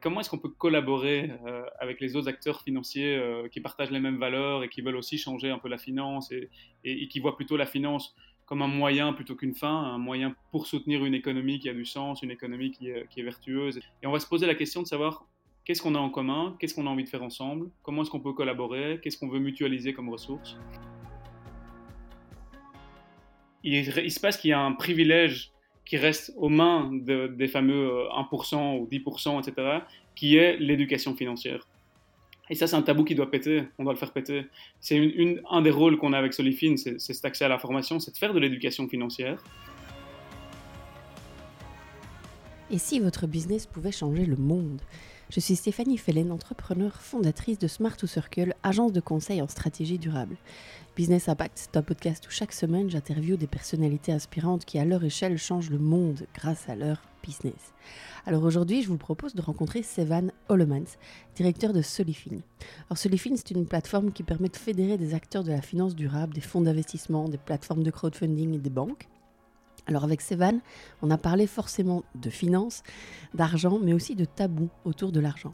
comment est-ce qu'on peut collaborer avec les autres acteurs financiers qui partagent les mêmes valeurs et qui veulent aussi changer un peu la finance et, qui voient plutôt la finance comme un moyen plutôt qu'une fin, un moyen pour soutenir une économie qui a du sens, une économie qui est, vertueuse? Et on va se poser la question de savoir qu'est-ce qu'on a en commun, qu'est-ce qu'on a envie de faire ensemble, comment est-ce qu'on peut collaborer, qu'est-ce qu'on veut mutualiser comme ressources? Il se passe qu'il y a un privilège qui reste aux mains de, des fameux 1% euh, ou 10%, etc., qui est l'éducation financière. Et ça, c'est un tabou qui doit péter, on doit le faire péter. C'est un des rôles qu'on a avec Solifine, c'est cet accès à la formation, c'est de faire de l'éducation financière. Et si votre business pouvait changer le monde? Je suis Stéphanie Fellen, entrepreneur fondatrice de Smart to Circle, agence de conseil en stratégie durable. Business Impact, c'est un podcast où chaque semaine j'interviewe des personnalités inspirantes qui à leur échelle changent le monde grâce à leur business. Alors aujourd'hui, je vous propose de rencontrer Sevan Hollemans, directeur de Solifine. Alors Solifine, c'est une plateforme qui permet de fédérer des acteurs de la finance durable, des fonds d'investissement, des plateformes de crowdfunding et des banques. Alors avec Sevan, on a parlé forcément de finances, d'argent, mais aussi de tabous autour de l'argent.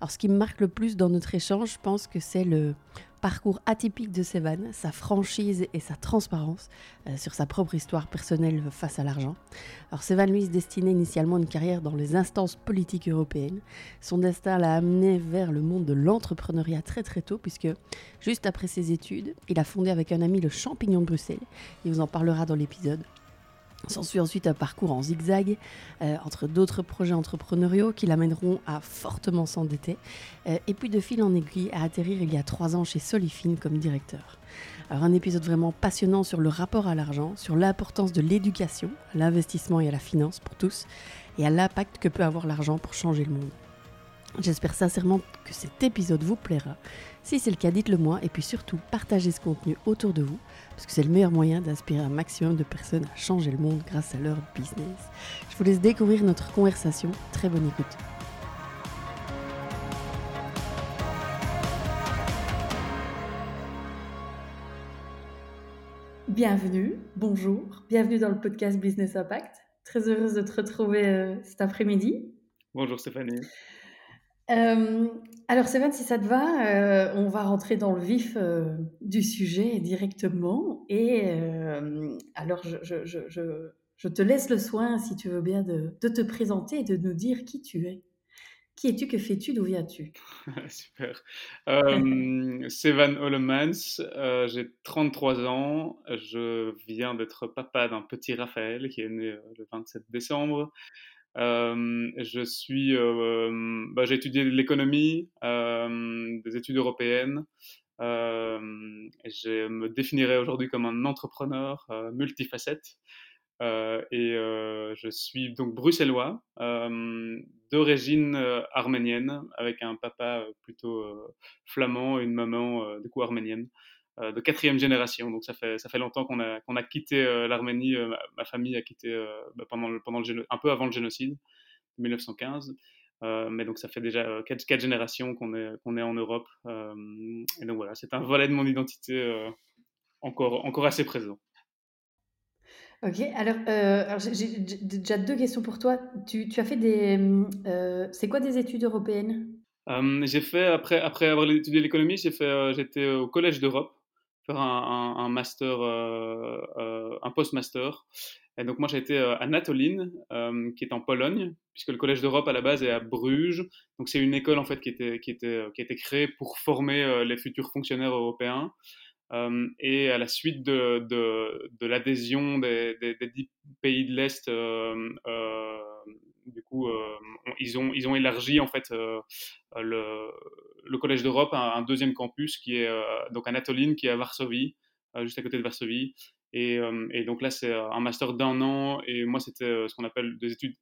Alors ce qui me marque le plus dans notre échange, je pense que c'est le parcours atypique de Sevan, sa franchise et sa transparence euh, sur sa propre histoire personnelle face à l'argent. Alors Sevan, lui, se destinait initialement une carrière dans les instances politiques européennes. Son destin l'a amené vers le monde de l'entrepreneuriat très très tôt, puisque juste après ses études, il a fondé avec un ami le Champignon de Bruxelles. Il vous en parlera dans l'épisode. S'ensuit ensuite un parcours en zigzag euh, entre d'autres projets entrepreneuriaux qui l'amèneront à fortement s'endetter, euh, et puis de fil en aiguille à atterrir il y a trois ans chez Solifine comme directeur. Alors un épisode vraiment passionnant sur le rapport à l'argent, sur l'importance de l'éducation, à l'investissement et à la finance pour tous, et à l'impact que peut avoir l'argent pour changer le monde. J'espère sincèrement que cet épisode vous plaira. Si c'est le cas, dites-le moi et puis surtout partagez ce contenu autour de vous parce que c'est le meilleur moyen d'inspirer un maximum de personnes à changer le monde grâce à leur business. Je vous laisse découvrir notre conversation. Très bonne écoute. Bienvenue, bonjour, bienvenue dans le podcast Business Impact. Très heureuse de te retrouver euh, cet après-midi. Bonjour Stéphanie. Euh, alors Stéphane, si ça te va, euh, on va rentrer dans le vif euh, du sujet directement. Et alors, je, te laisse le soin, si tu veux bien, de, te présenter et de nous dire qui tu es. Qui es-tu Que fais-tu D'où viens-tu? Super. Euh, Sevan Hollemans, j'ai 33 ans. Je viens d'être papa d'un petit Raphaël qui est né le 27 décembre. Euh, je suis, euh, bah, j'ai étudié l'économie, euh, des études européennes. je me définirais aujourd'hui comme un entrepreneur multifacette. et je suis donc bruxellois, d'origine arménienne, avec un papa plutôt flamand et une maman du coup arménienne. Euh, de quatrième génération. Donc ça fait, ça fait longtemps qu'on a, qu'on a quitté euh, l'Arménie. Euh, ma, famille a quitté bah, pendant, le, pendant le, un peu avant le génocide, 1915. mais donc ça fait déjà quatre, quatre générations qu'on est, qu'on est en Europe. et donc voilà, c'est un volet de mon identité encore, encore assez présent. Ok, alors, alors j'ai déjà deux questions pour toi. Tu, tu as fait des... c'est quoi des études européennes? J'ai fait, après, après avoir étudié l'économie, j'ai fait, j'étais au Collège d'Europe faire un, un, master, euh, euh, un post-master. Et donc moi j'ai été euh, à Natoline, qui est en Pologne, puisque le Collège d'Europe à la base est à Bruges. Donc c'est une école en fait qui était, qui était, qui a été créée pour former les futurs fonctionnaires européens. et à la suite de, de, de l'adhésion des, des, pays de l'Est du coup, euh, ils, ont, élargi en fait euh, le, Collège d'Europe à un deuxième campus qui est euh, donc à Natoline, qui est à Varsovie, juste à côté de Varsovie. Et, donc là, c'est un master d'un an. Et moi, c'était ce qu'on appelle des études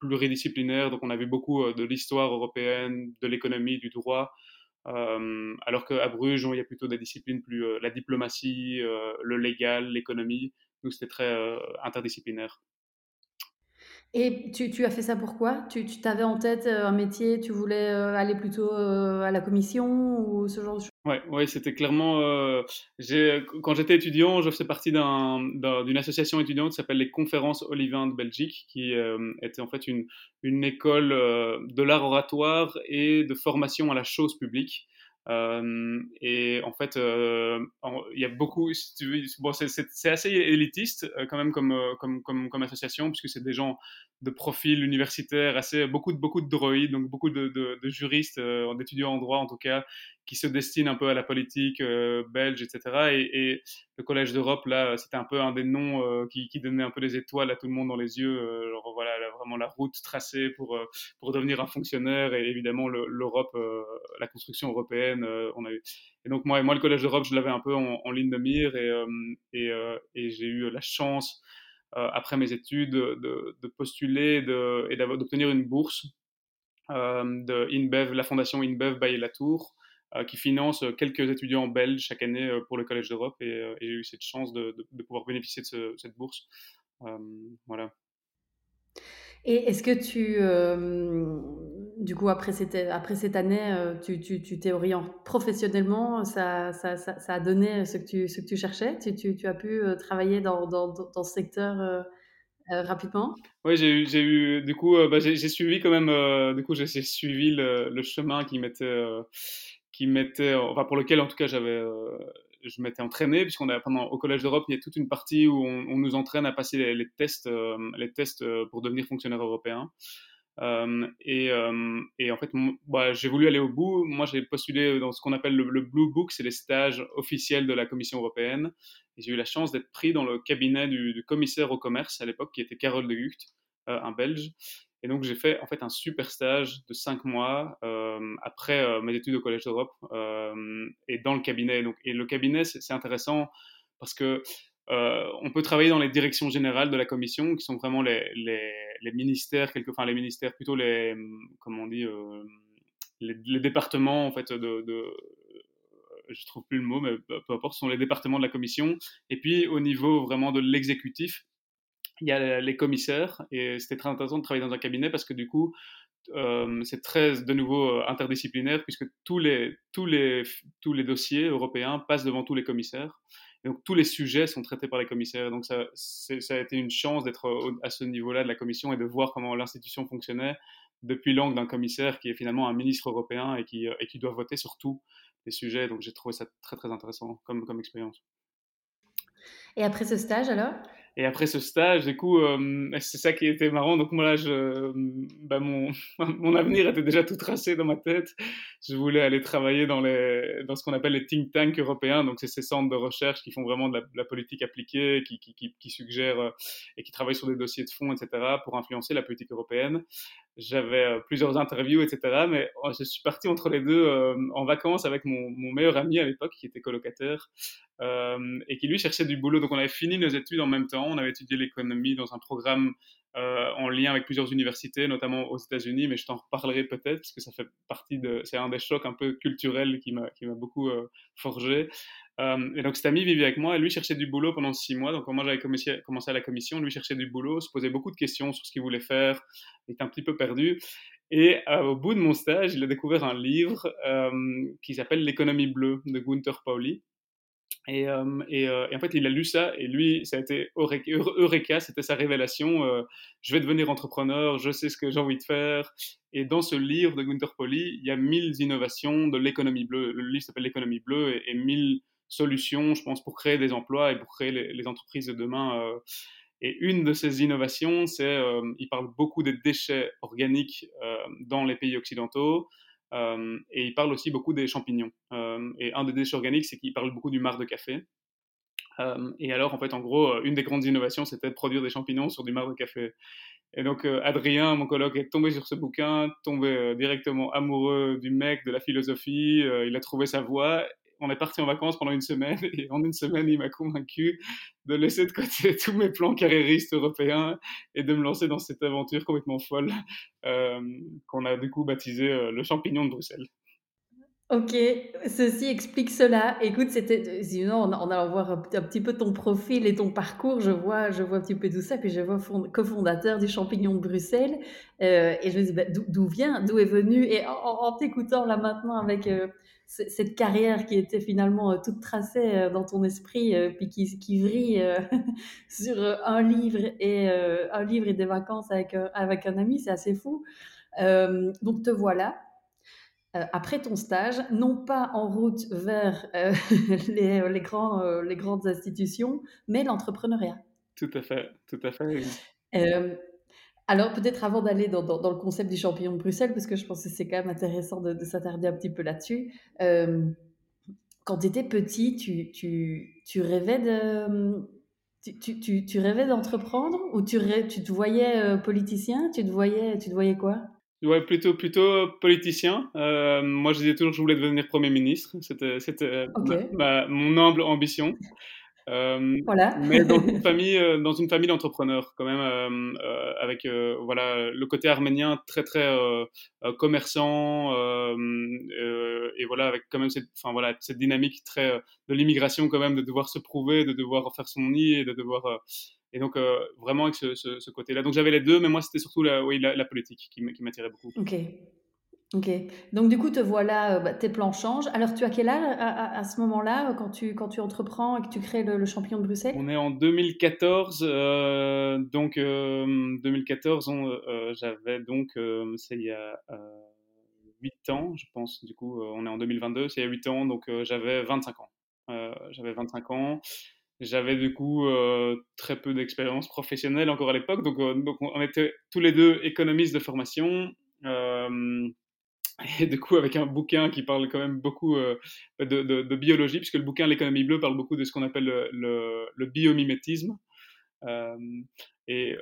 pluridisciplinaires. Donc on avait beaucoup de l'histoire européenne, de l'économie, du droit. alors qu'à Bruges, il y a plutôt des disciplines plus la diplomatie, le légal, l'économie. Donc c'était très interdisciplinaire. Et tu, as fait ça pourquoi Tu, tu t'avais en tête euh, un métier, tu voulais euh, aller plutôt euh, à la commission ou ce genre de choses? Ouais, ouais, c'était clairement. Quand j'étais étudiant, je faisais partie d'une association étudiante qui s'appelle les Conférences Olivain de Belgique, qui était en fait une, école de l'art oratoire et de formation à la chose publique. Euh, et en fait, euh, il y a beaucoup. Bon, c'est assez élitiste euh, quand même comme association, puisque c'est des gens de profil universitaire, assez beaucoup de beaucoup de droïdes, donc beaucoup de, de, de juristes, d'étudiants en droit en tout cas, qui se destinent un peu à la politique belge, etc. Et, le Collège d'Europe, là, c'était un peu un des noms qui, qui, donnait un peu des étoiles à tout le monde dans les yeux. voilà, vraiment la route tracée pour pour devenir un fonctionnaire. Et évidemment, l'Europe, la construction européenne euh, on a eu... Et donc moi, moi le Collège d'Europe, je l'avais un peu en, ligne de mire et, euh, et, euh, j'ai eu la chance, après mes études, de, postuler de, et d'obtenir une bourse de InBev, la fondation InBev by Latour, qui finance quelques étudiants belges chaque année pour le Collège d'Europe et, j'ai eu cette chance de, de pouvoir bénéficier de cette bourse. voilà. Et est-ce que tu, euh, du coup, après cette, après cette année, euh, tu, tu, tu t'es orienté professionnellement ça, ça, ça, ça, a donné ce que tu, ce que tu cherchais? Tu, as pu euh, travailler dans, dans, dans ce secteur rapidement? Oui, j'ai eu, j'ai eu, du coup, bah, j'ai, suivi quand même, du coup, j'ai, suivi le, le, chemin qui m'était, qui m'était, enfin, pour lequel en tout cas j'avais je m'étais entraîné, puisqu'on a pendant au Collège d'Europe, il y a toute une partie où on, nous entraîne à passer les, tests, les tests euh, euh, pour devenir fonctionnaire européen. Euh, et, en fait, bah, j'ai voulu aller au bout. Moi, j'ai postulé dans ce qu'on appelle le, Blue Book, c'est les stages officiels de la Commission européenne. Et j'ai eu la chance d'être pris dans le cabinet du, commissaire au commerce à l'époque, qui était Carole de Gucht, un Belge. Et donc, j'ai fait en fait un super stage de cinq mois euh, après euh, mes études au Collège d'Europe euh, et dans le cabinet. Donc, et le cabinet, c'est intéressant parce que on peut travailler dans les directions générales de la Commission, qui sont vraiment les, les, les ministères, quelque, enfin les ministères, plutôt les, comment on dit, les, départements en fait de, de je trouve plus le mot, mais peu importe, ce sont les départements de la Commission. Et puis au niveau vraiment de l'exécutif, il y a les commissaires et c'était très intéressant de travailler dans un cabinet parce que du coup euh, c'est très de nouveau euh, interdisciplinaire puisque tous les, tous, les, tous les dossiers européens passent devant tous les commissaires donc tous les sujets sont traités par les commissaires. Donc ça, ça a été une chance d'être à ce niveau-là de la commission et de voir comment l'institution fonctionnait depuis l'angle d'un commissaire qui est finalement un ministre européen et qui, euh, et qui doit voter sur tous les sujets. Donc j'ai trouvé ça très très intéressant comme, comme expérience. Et après ce stage alors? Et après ce stage, du coup, euh, c'est ça qui était marrant. Donc moi là, je, bah, mon, mon avenir était déjà tout tracé dans ma tête. Je voulais aller travailler dans, les, dans ce qu'on appelle les think tanks européens. Donc c'est ces centres de recherche qui font vraiment de la, politique appliquée, qui, qui, qui, qui, suggèrent euh, et qui travaillent sur des dossiers de fond, etc., pour influencer la politique européenne. J'avais euh, plusieurs interviews, etc. Mais oh, je suis parti entre les deux en vacances avec mon, meilleur ami à l'époque, qui était colocataire, et qui lui cherchait du boulot. Donc on avait fini nos études en même temps on avait étudié l'économie dans un programme euh, en lien avec plusieurs universités, notamment aux États-Unis, mais je t'en reparlerai peut-être parce que ça fait partie de, c'est un des chocs un peu culturels qui m'a, beaucoup euh, forgé. Euh, et donc cet ami vivait avec moi et lui cherchait du boulot pendant six mois. Donc moi j'avais commencé, à la commission, lui cherchait du boulot, se posait beaucoup de questions sur ce qu'il voulait faire, il était un petit peu perdu. Et au bout de mon stage, il a découvert un livre qui s'appelle L'économie bleue de Gunther Pauli. Et, euh, et, euh, et, en fait, il a lu ça et lui, ça a été Eureka, c'était sa révélation. Euh, je vais devenir entrepreneur, je sais ce que j'ai envie de faire. Et dans ce livre de Gunther Pauli, il y a mille innovations de l'économie bleue. Le livre s'appelle L'économie bleue et, mille solutions, je pense, pour créer des emplois et pour créer les, entreprises de demain. Et une de ces innovations, c'est, il parle beaucoup des déchets organiques dans les pays occidentaux. Euh, et il parle aussi beaucoup des champignons. Euh, et un des déchets organiques, c'est qu'il parle beaucoup du marc de café. Euh, et alors, en fait, en gros, une des grandes innovations, c'était de produire des champignons sur du marc de café. Et donc, Adrien, mon colloque, est tombé sur ce bouquin, tombé directement amoureux du mec, de la philosophie. il a trouvé sa voie on est parti en vacances pendant une semaine et en une semaine, il m'a convaincu de laisser de côté tous mes plans carriéristes européens et de me lancer dans cette aventure complètement folle euh, qu'on a du coup baptisée euh, le champignon de Bruxelles. Ok, ceci explique cela. Écoute, c'était sinon en allant voir un petit peu ton profil et ton parcours, je vois je vois un petit peu tout ça, puis je vois fond cofondateur du Champignon de Bruxelles, heu et je me dis: «Bah, d'où vient d'où est venu?» et en t'écoutant là maintenant avec, ce cette carrière qui était finalement, heu, toute tracée, dans ton esprit, puis qui qui vrille, sur, un livre et un livre et des vacances avec, avec un ami, c'est assez fou. Donc te voilà après ton stage, non pas en route vers, les, heu, les grands, heu, les grandes institutions, mais l'entrepreneuriat. Tout à fait, tout à fait. Alors peut-être avant d'aller dans dans dans le concept du champignon de Bruxelles, parce que je pense que c'est quand même intéressant de de s'attarder un petit peu là-dessus. Quand tu étais petit, tu tu tu rêvais de, tu rêvais d'entreprendre ou tu tu te voyais, politicien? Tu te voyais tu te voyais quoi? Ouais, plutôt plutôt politicien. Heu, moi, je disais toujours que je voulais devenir Premier ministre. C'était ma mon humble ambition. Hem, voilà. mais dans une famille, heu, dans une famille d'entrepreneurs quand même, avec, voilà, le côté arménien très, très, commerçant, et voilà, avec quand même cette enfin voilà, cette dynamique très, de l'immigration quand même, de devoir se prouver, de devoir faire son nid et de devoir, et donc heu, vraiment avec ce ce ce côté-là. Donc j'avais les 2, mais moi, c'était surtout la oui, la la politique qui m'attirait beaucoup. OK. OK. Donc du coup, te voilà, heu, bah, tes plans changent. Alors tu as quel âge à à à ce moment-là, heu, quand tu quand tu entreprends et que tu crées le le champignon de Bruxelles? On est en 2014, heu, donc hem, 2014, on, heu j'avais donc, c'est il y a, heu, 8 ans, je pense, du coup, on est en 2022, c'est il y a 8 ans, donc j'avais 25 ans. J'avais 25 ans. J'avais du coup, heu, très peu d'expérience professionnelle encore à l'époque, donc heu, donc on était tous les 2 économistes de formation. Hem et du coup, avec un bouquin qui parle quand même beaucoup euh, de, de, de, biologie, puisque le bouquin L'économie bleue parle beaucoup de ce qu'on appelle le, le, le biomimétisme. Et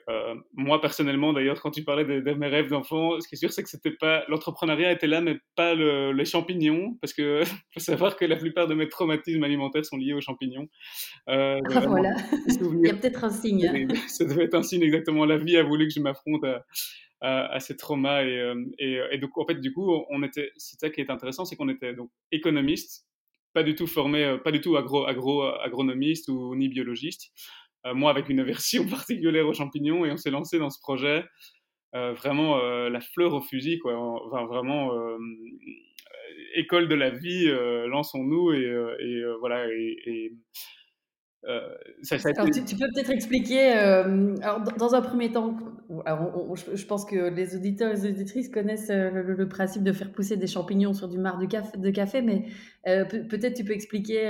moi, personnellement, d'ailleurs, quand tu parlais de, de mes rêves d'enfant, ce qui est sûr, c'est que c'était pas l'entrepreneuriat était là, mais pas le, les champignons, parce que faut savoir que la plupart de mes traumatismes alimentaires sont liés aux champignons. Euh, Ah voilà, il y a peut-être un signe. Ça devait être un signe exactement. La vie a voulu que je m'affronte à, ces traumas. Et, et, et, donc, en fait, du coup, on était, c'est ça qui est intéressant, c'est qu'on était donc économiste, pas du tout formé, pas du tout agro, agro, agronomiste ou ni biologiste. Euh, moi, avec une aversion particulière aux champignons, et on s'est lancé dans ce projet. Euh, vraiment euh, la fleur au fusil, quoi. Enfin, vraiment école de la vie, lançons-nous et, et voilà. Et, et ça, ça alors, tu, tu, peux peut-être expliquer, euh, alors, dans, dans, un premier temps, alors, on, on, je, je, pense que les auditeurs et les auditrices connaissent euh, le, le, principe de faire pousser des champignons sur du marc de café, de café mais pe peut-être tu peux expliquer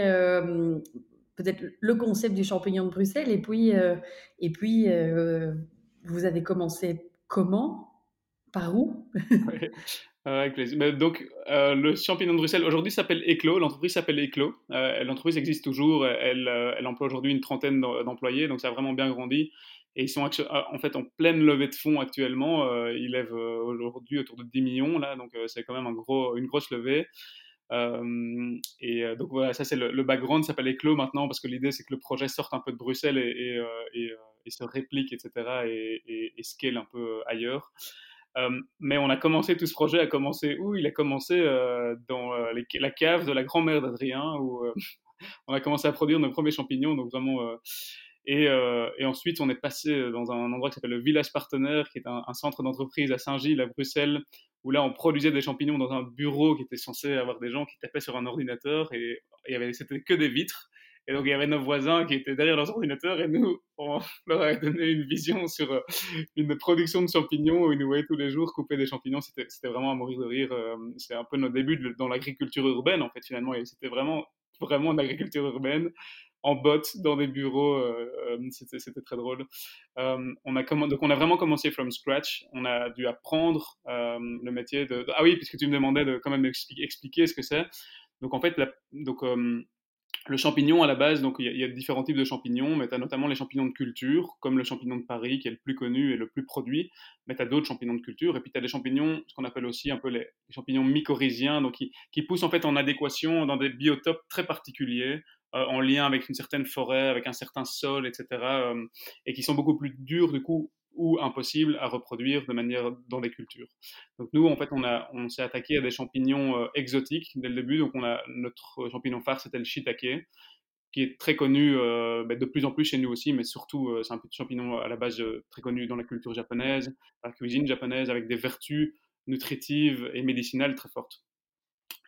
peut-être le concept du champignon de Bruxelles et puis, euh, et puis vous avez commencé comment? Par où? Ouais. Euh, avec donc, euh, le champignon de Bruxelles aujourd'hui s'appelle Eclos. L'entreprise s'appelle Eclos. Euh, L'entreprise existe toujours. Elle, elle emploie aujourd'hui une trentaine d'employés, donc ça a vraiment bien grandi. Et ils sont en fait en pleine levée de fonds actuellement. ils lèvent aujourd'hui autour de 10 millions, là, donc c'est quand même un gros, une grosse levée. Et donc voilà, ça c'est le, background, s'appelle Eclos maintenant, parce que l'idée c'est que le projet sorte un peu de Bruxelles et, se réplique, etc., et, et, scale un peu ailleurs. Mais on a commencé, tout ce projet a commencé où? Il a commencé dans la cave de la grand-mère d'Adrien, où on a commencé à produire nos premiers champignons, donc vraiment. Et, et, ensuite, on est passé dans un endroit qui s'appelle le Village Partenaire, qui est un, un centre d'entreprise à Saint-Gilles, à Bruxelles, où là, on produisait des champignons dans un bureau qui était censé avoir des gens qui tapaient sur un ordinateur, et il y avait, c'était que des vitres. Et donc, il y avait nos voisins qui étaient derrière leurs ordinateurs et nous, on leur avait donné une vision sur euh, une production de champignons où ils nous voyaient tous les jours couper des champignons. C'était, vraiment à mourir de rire. Euh, c'est un peu notre début de, dans l'agriculture urbaine, en fait, finalement. Et c'était vraiment, vraiment l'agriculture urbaine en botte dans des bureaux. Euh, c'était, c'était très drôle. Euh, on a donc on a vraiment commencé from scratch. On a dû apprendre euh, le métier de, Ah oui, puisque tu me demandais de quand même expliquer, ce que c'est. Donc en fait, donc le champignon à la base, donc il y, a différents types de champignons, mais tu as notamment les champignons de culture, comme le champignon de Paris, qui est le plus connu et le plus produit, mais tu as d'autres champignons de culture, et puis tu as des champignons, ce qu'on appelle aussi un peu les, champignons mycorhiziens, donc qui, poussent en fait en adéquation dans des biotopes très particuliers, euh, en lien avec une certaine forêt, avec un certain sol, etc., euh, et qui sont beaucoup plus durs, du coup, ou impossibles à reproduire de manière dans les cultures. Donc nous, en fait, on, on s'est attaqué à des champignons exotiques dès le début. Donc on a notre champignon phare, c'était le shiitake, qui est très connu ben, de plus en plus chez nous aussi, mais surtout c'est un petit champignon à la base très connu dans la culture japonaise, la cuisine japonaise, avec des vertus nutritives et médicinales très fortes.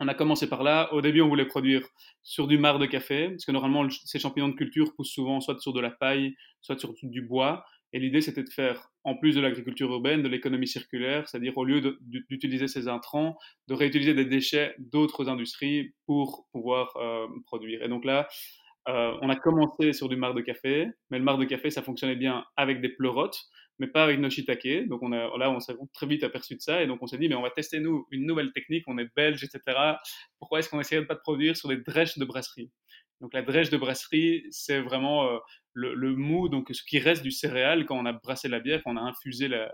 On a commencé par là. Au début, on voulait produire sur du marc de café, parce que normalement, ces champignons de culture poussent souvent soit sur de la paille, soit sur du bois. Et l'idée, c'était de faire, en plus de l'agriculture urbaine, de l'économie circulaire, c'est-à-dire au lieu d'utiliser ces intrants, de réutiliser des déchets d'autres industries pour pouvoir euh, produire. Et donc là, euh, on a commencé sur du marc de café, mais le marc de café, ça fonctionnait bien avec des pleurotes mais pas avec nos shiitake. Donc on a, là, on s'est très vite aperçu de ça et donc on s'est dit, mais on va tester nous une nouvelle technique. On est belge, etc. Pourquoi est-ce qu'on essaierait de pas de produire sur des drèches de brasserie? Donc la drèche de brasserie, c'est vraiment euh, le, mou, donc ce qui reste du céréal quand on a brassé la bière, quand on a infusé la,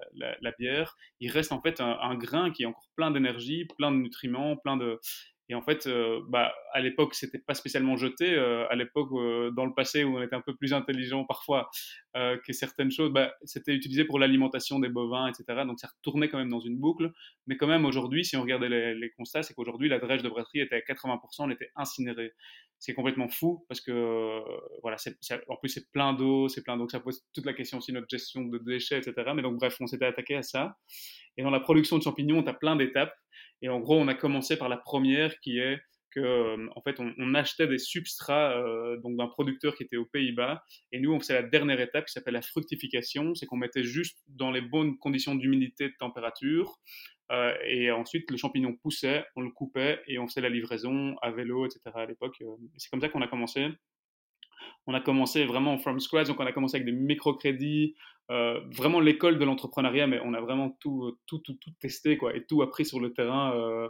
bière, il reste en fait un grain qui est encore plein d'énergie, plein de nutriments, plein de et en fait, euh, bah, à l'époque, c'était pas spécialement jeté. Euh, à l'époque, euh, dans le passé, où on était un peu plus intelligent parfois que certaines choses, bah, c'était utilisé pour l'alimentation des bovins, etc. Donc ça retournait quand même dans une boucle. Mais quand même, aujourd'hui, si on regardait les, constats, c'est qu'aujourd'hui, la drèche de brasserie était à 80%, elle était incinérée. C'est complètement fou parce que, voilà, en plus, c'est plein d'eau, c'est plein d'eau. Ça pose toute la question aussi de notre gestion de déchets, etc. Mais donc, bref, on s'était attaqué à ça. Et dans la production de champignons, on a plein d'étapes. Et en gros, on a commencé par la première qui est que, euh, en fait, on, achetait des substrats euh, donc d'un producteur qui était aux Pays-Bas. Et nous, on faisait la dernière étape qui s'appelle la fructification. C'est qu'on mettait juste dans les bonnes conditions d'humidité, de température. Euh, et ensuite, le champignon poussait, on le coupait et on faisait la livraison à vélo, etc. à l'époque. C'est comme ça qu'on a commencé on a commencé vraiment from scratch, donc on a commencé avec des microcrédits, euh, vraiment l'école de l'entrepreneuriat, mais on a vraiment tout, tout, tout, tout, testé quoi, et tout appris sur le terrain. Euh,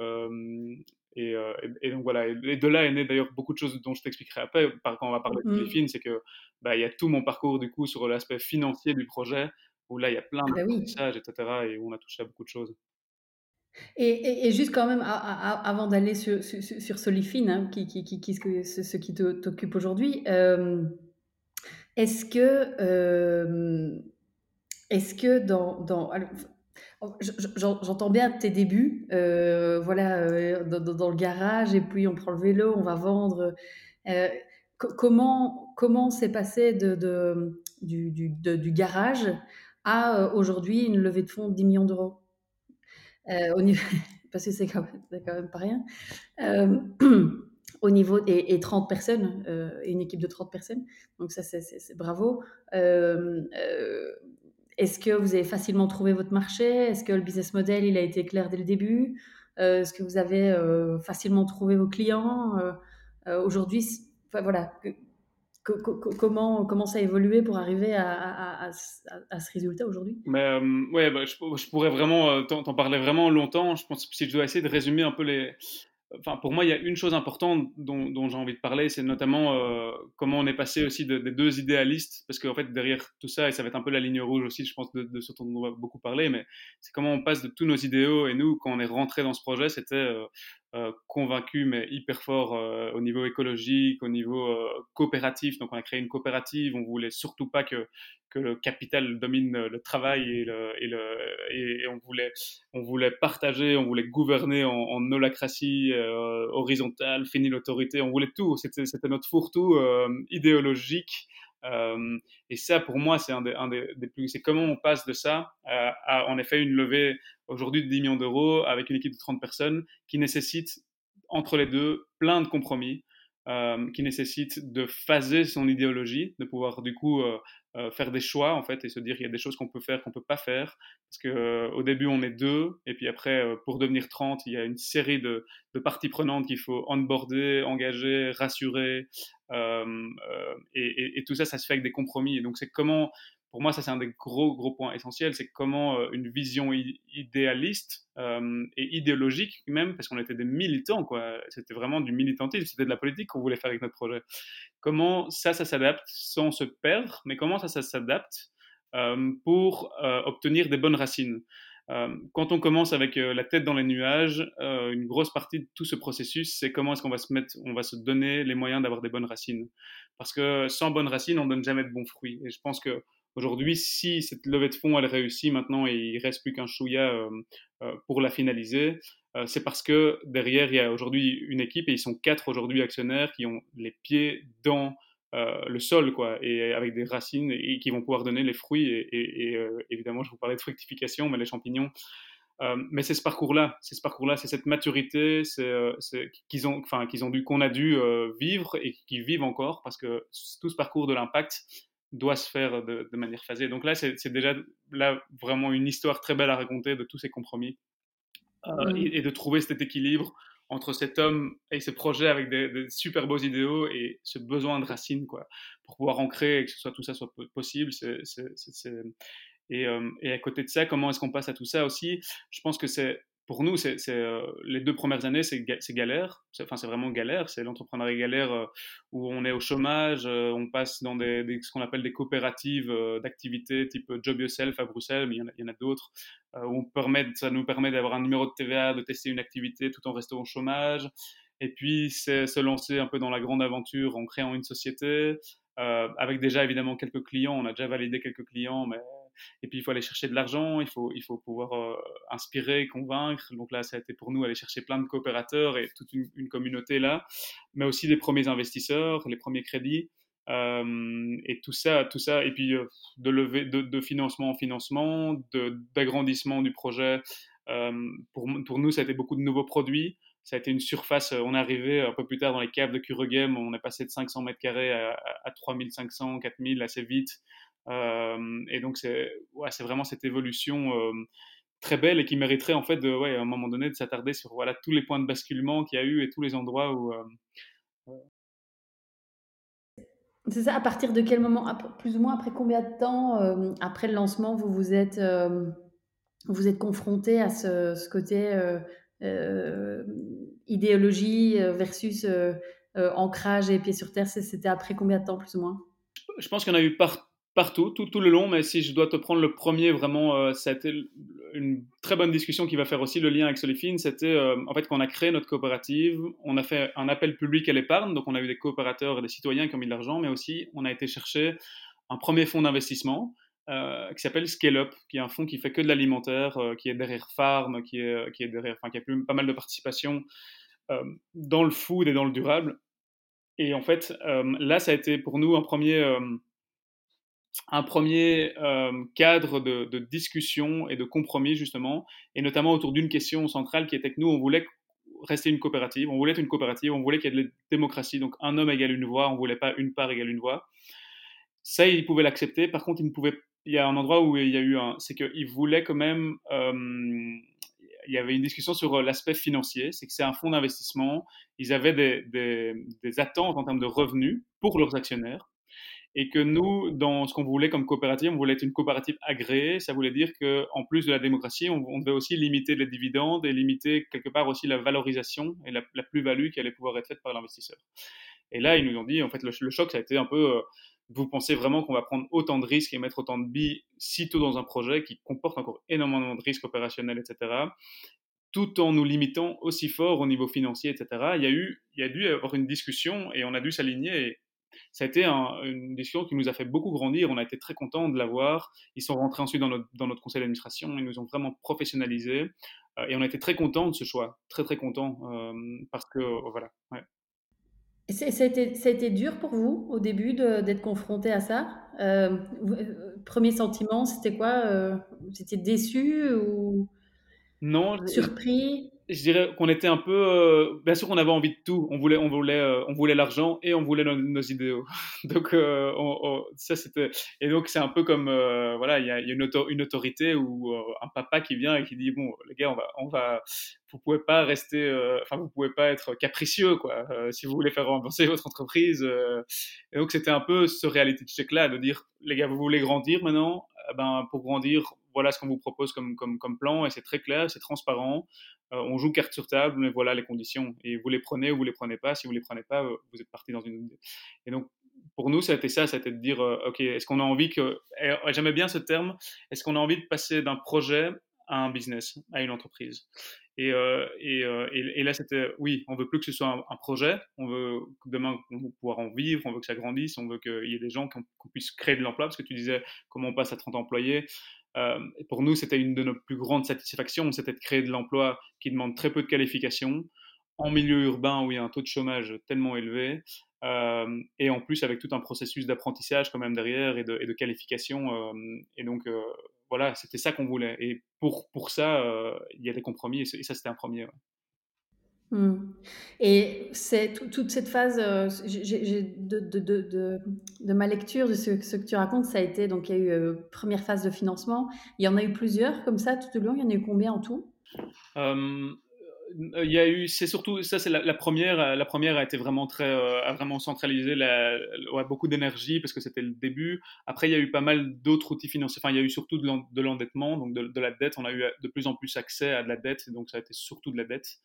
euh, et, et, donc voilà, et de là est né d'ailleurs beaucoup de choses dont je t'expliquerai après, quand on va parler de mmh. Philippines, c'est que bah, il y a tout mon parcours du coup sur l'aspect financier du projet, où là il y a plein de bah etc. Et où on a touché à beaucoup de choses. Et, et, juste quand même, avant d'aller sur, sur, sur Solifine, hein, qui, qui, qui, qui, ce, qui t'occupe aujourd'hui, euh, est-ce que, euh, est-ce que dans, dans j'entends bien tes débuts, euh, voilà, dans, dans, le garage, et puis on prend le vélo, on va vendre. comment comment s'est passé de, de du, du, garage à aujourd'hui une levée de fonds de 10 millions d'euros? Euh, parce que c'est quand, quand, même pas rien. Euh, au niveau et, 30 personnes, euh, une équipe de 30 personnes. Donc ça, c'est bravo. Est-ce que vous avez facilement trouvé votre marché? Est-ce que le business model il a été clair dès le début? Est-ce que vous avez facilement trouvé vos clients? Aujourd'hui, voilà, comment, comment ça a évolué pour arriver à, ce résultat aujourd'hui? Mais euh, ouais, bah, je, pourrais vraiment euh, t'en parler vraiment longtemps. Je pense que si je dois essayer de résumer un peu les. Enfin, pour moi, il y a une chose importante dont, j'ai envie de parler, c'est notamment euh, comment on est passé aussi des deux idéalistes, parce qu'en fait, derrière tout ça, et ça va être un peu la ligne rouge aussi, je pense, de, de ce dont on va beaucoup parler, mais c'est comment on passe de tous nos idéaux, et nous, quand on est rentré dans ce projet, c'était euh, convaincu, mais hyper fort euh, au niveau écologique, au niveau euh, coopératif. Donc, on a créé une coopérative. On voulait surtout pas que, que le capital domine le travail et, le, et, on, voulait, on voulait partager, on voulait gouverner en, en holacratie horizontale, finir l'autorité. On voulait tout. C'était notre fourre-tout idéologique. Et ça, pour moi, c'est un, des, plus. C'est comment on passe de ça à, en effet, une levée aujourd'hui de 10 millions d'euros avec une équipe de 30 personnes qui nécessite entre les deux plein de compromis, euh, qui nécessite de phaser son idéologie, de pouvoir du coup euh, euh, faire des choix en fait et se dire il y a des choses qu'on peut faire qu'on peut pas faire parce que au début on est deux et puis après pour devenir 30 il y a une série de, de parties prenantes qu'il faut onboarder, engager, rassurer et, et, tout ça ça se fait avec des compromis et donc c'est comment pour moi, ça c'est un des gros gros points essentiels, c'est comment euh, une vision idéaliste euh, et idéologique même, parce qu'on était des militants. C'était vraiment du militantisme, c'était de la politique qu'on voulait faire avec notre projet. Comment ça, ça s'adapte sans se perdre, mais comment ça, ça s'adapte euh, pour obtenir des bonnes racines? Quand on commence avec la tête dans les nuages, une grosse partie de tout ce processus, c'est comment est-ce qu'on va se mettre, on va se donner les moyens d'avoir des bonnes racines. Parce que sans bonnes racines, on donne jamais de bons fruits. Et je pense que Aujourd'hui, si cette levée de fonds elle réussit maintenant et il reste plus qu'un chouïa pour la finaliser, c'est parce que derrière il y a aujourd'hui une équipe et ils sont quatre aujourd'hui actionnaires qui ont les pieds dans le sol, quoi, et avec des racines et, qui vont pouvoir donner les fruits. Et, évidemment, je vous parlais de fructification, mais les champignons, euh, mais c'est ce parcours-là, c'est ce parcours-là, c'est cette maturité, c'est euh, qu'ils ont, enfin qu'ils ont dû, qu'on a dû euh, vivre et qui vivent encore, parce que tout ce parcours de l'impact doit se faire de, manière phasée. Donc là, c'est déjà là vraiment une histoire très belle à raconter de tous ces compromis mmh. et, de trouver cet équilibre entre cet homme et ses projets avec des, super beaux idéaux et ce besoin de racines, quoi, pour pouvoir ancrer et que ce soit, tout ça soit possible. Et, et, à côté de ça, comment est-ce qu'on passe à tout ça aussi? Je pense que c'est pour nous, c'est, les deux premières années, c'est, galère. enfin, c'est vraiment galère. C'est l'entrepreneuriat galère où on est au chômage, on passe dans des, ce qu'on appelle des coopératives d'activités type Job Yourself à Bruxelles, mais il y en a, a d'autres, où on permet, ça nous permet d'avoir un numéro de TVA, de tester une activité tout en restant au chômage. Et puis, c'est se lancer un peu dans la grande aventure en créant une société, avec déjà évidemment quelques clients. On a déjà validé quelques clients, mais et puis, il faut aller chercher de l'argent, il faut, il faut pouvoir euh, inspirer, convaincre. Donc là, ça a été pour nous aller chercher plein de coopérateurs et toute une, communauté là, mais aussi des premiers investisseurs, les premiers crédits. Euh, et tout ça, tout ça, et puis euh, de lever de, financement en financement, d'agrandissement du projet. pour, pour nous, ça a été beaucoup de nouveaux produits ça a été une surface. On est arrivé un peu plus tard dans les caves de Curegem, on est passé de 500 mètres carrés à 3500, 4000 assez vite. Euh, et donc, c'est ouais, vraiment cette évolution euh, très belle et qui mériterait en fait de, ouais, à un moment donné de s'attarder sur voilà, tous les points de basculement qu'il y a eu et tous les endroits où. Euh, c'est ça, à partir de quel moment, plus ou moins après combien de temps, après le lancement, vous vous êtes, vous êtes confronté à ce, ce côté idéologie versus ancrage et pied sur terre C'était après combien de temps, plus ou moins? Je pense en a eu par, partout, tout, le long, mais si je dois te prendre le premier, vraiment, euh, ça a été une très bonne discussion qui va faire aussi le lien avec Solifine. C'était euh, en fait quand on a créé notre coopérative, on a fait un appel public à l'épargne, donc on a eu des coopérateurs et des citoyens qui ont mis de l'argent, mais aussi on a été chercher un premier fonds d'investissement euh, qui s'appelle Scale Up, qui est un fonds qui fait que de l'alimentaire, qui est derrière Farm, qui est, qui est derrière, enfin qui a plus, pas mal de participation dans le food et dans le durable. Et en fait, là, ça a été pour nous un premier un premier euh, cadre de, discussion et de compromis justement, et notamment autour d'une question centrale qui était que nous, on voulait rester une coopérative, on voulait être une coopérative, on voulait qu'il y ait de la démocratie, donc un homme égale une voix, on voulait pas une part égale une voix. Ça, il pouvait l'accepter. Par contre, il ne pouvait. Il y a un endroit où il y a eu un, c'est qu'il voulait quand même. Euh, il y avait une discussion sur l'aspect financier, c'est que c'est un fonds d'investissement. Ils avaient des attentes en termes de revenus pour leurs actionnaires et que nous, dans ce qu'on voulait comme coopérative, on voulait être une coopérative agréée. Ça voulait dire qu'en plus de la démocratie, on, devait aussi limiter les dividendes et limiter quelque part aussi la valorisation et la, plus-value qui allait pouvoir être faite par l'investisseur. Et là, ils nous ont dit, en fait, le, choc, ça a été un peu, euh, vous pensez vraiment qu'on va prendre autant de risques et mettre autant de billes si tôt dans un projet qui comporte encore énormément de risques opérationnels, etc., tout en nous limitant aussi fort au niveau financier, etc. Il y a eu, il y a dû avoir une discussion et on a dû s'aligner ça a été une discussion qui nous a fait beaucoup grandir. On a été très contents de l'avoir. Ils sont rentrés ensuite dans notre, dans notre conseil d'administration. Ils nous ont vraiment professionnalisés. Euh, et on a été très contents de ce choix. Très, très contents. Euh, parce que, euh, voilà. Ouais. Ça a, été, ça a, été, dur pour vous au début d'être confronté à ça? Premier sentiment, c'était quoi? Vous étiez déçu ou non, surpris? Je dirais qu'on était un peu. Euh, bien sûr qu'on avait envie de tout. On voulait, on voulait, euh, on voulait l'argent et on voulait nos, idéaux. donc euh, ça c'était. Et donc c'est un peu comme voilà, il y a, une, autorité ou un papa qui vient et qui dit bon les gars on va, on va, vous pouvez pas rester, enfin vous pouvez pas être capricieux quoi. si vous voulez faire avancer votre entreprise. et donc c'était un peu ce reality check là de dire les gars vous voulez grandir maintenant, eh ben pour grandir voilà ce qu'on vous propose comme, plan et c'est très clair, c'est transparent. Euh, on joue carte sur table, mais voilà les conditions. Et vous les prenez ou vous les prenez pas. Si vous les prenez pas, euh, vous êtes parti dans une. Et donc, pour nous, c'était ça, c'était de dire, euh, OK, est-ce qu'on a envie que. J'aimais bien ce terme, est-ce qu'on a envie de passer d'un projet à un business, à une entreprise? Et, là, c'était, oui, on veut plus que ce soit un, projet, on veut que demain, on pouvoir en vivre, on veut que ça grandisse, on veut qu'il y ait des gens qu'on puisse créer de l'emploi, parce que tu disais comment on passe à 30 employés. Et pour nous, c'était une de nos plus grandes satisfactions, c'était de créer de l'emploi qui demande très peu de qualifications, en milieu urbain où il y a un taux de chômage tellement élevé, euh, et en plus avec tout un processus d'apprentissage quand même derrière et de, qualification. Euh, et donc euh, voilà, c'était ça qu'on voulait. Et pour, pour ça, il y a des compromis, et, ça c'était un premier. Et c'est toute cette phase de, de, de, de, ma lecture de ce, que tu racontes, ça a été donc il y a eu première phase de financement. Il y en a eu plusieurs comme ça tout au long. Il y en a eu combien en tout? Il y a eu, c'est surtout, ça c'est la, première, euh, la première a été vraiment très, euh, a vraiment centralisé beaucoup d'énergie parce que c'était le début. Après, il y a eu pas mal d'autres outils financiers. Enfin, il y a eu surtout de l'endettement, donc de, la dette. On a eu de plus en plus accès à de la dette, donc ça a été surtout de la dette.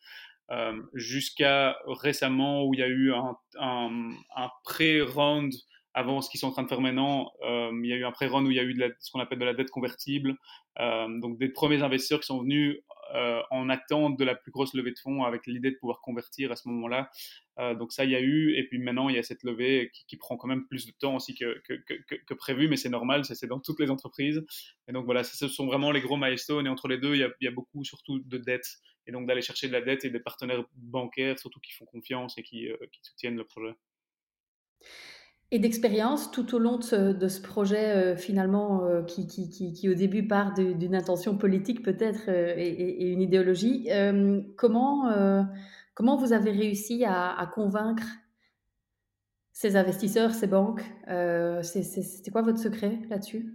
Euh, jusqu'à récemment où il y a eu un, un, pré-round avant ce qu'ils sont en train de faire maintenant, il y a eu un pré-round où il y a eu ce qu'on appelle de la dette convertible, donc des premiers investisseurs qui sont venus euh, en attente de la plus grosse levée de fonds avec l'idée de pouvoir convertir à ce moment-là. Euh, donc ça, il y a eu, et puis maintenant, il y a cette levée qui, prend quand même plus de temps aussi que, prévu, mais c'est normal, c'est dans toutes les entreprises. Et donc voilà, ce sont vraiment les gros milestones, et entre les deux, il y a, beaucoup surtout de dettes, et donc d'aller chercher de la dette et des partenaires bancaires, surtout qui font confiance et qui, euh, qui soutiennent le projet et d'expérience tout au long de ce, projet euh, finalement euh, qui, qui, qui, au début part d'une intention politique peut-être euh, et, une idéologie. comment, comment vous avez réussi à, convaincre ces investisseurs, ces banques C'était quoi votre secret là-dessus?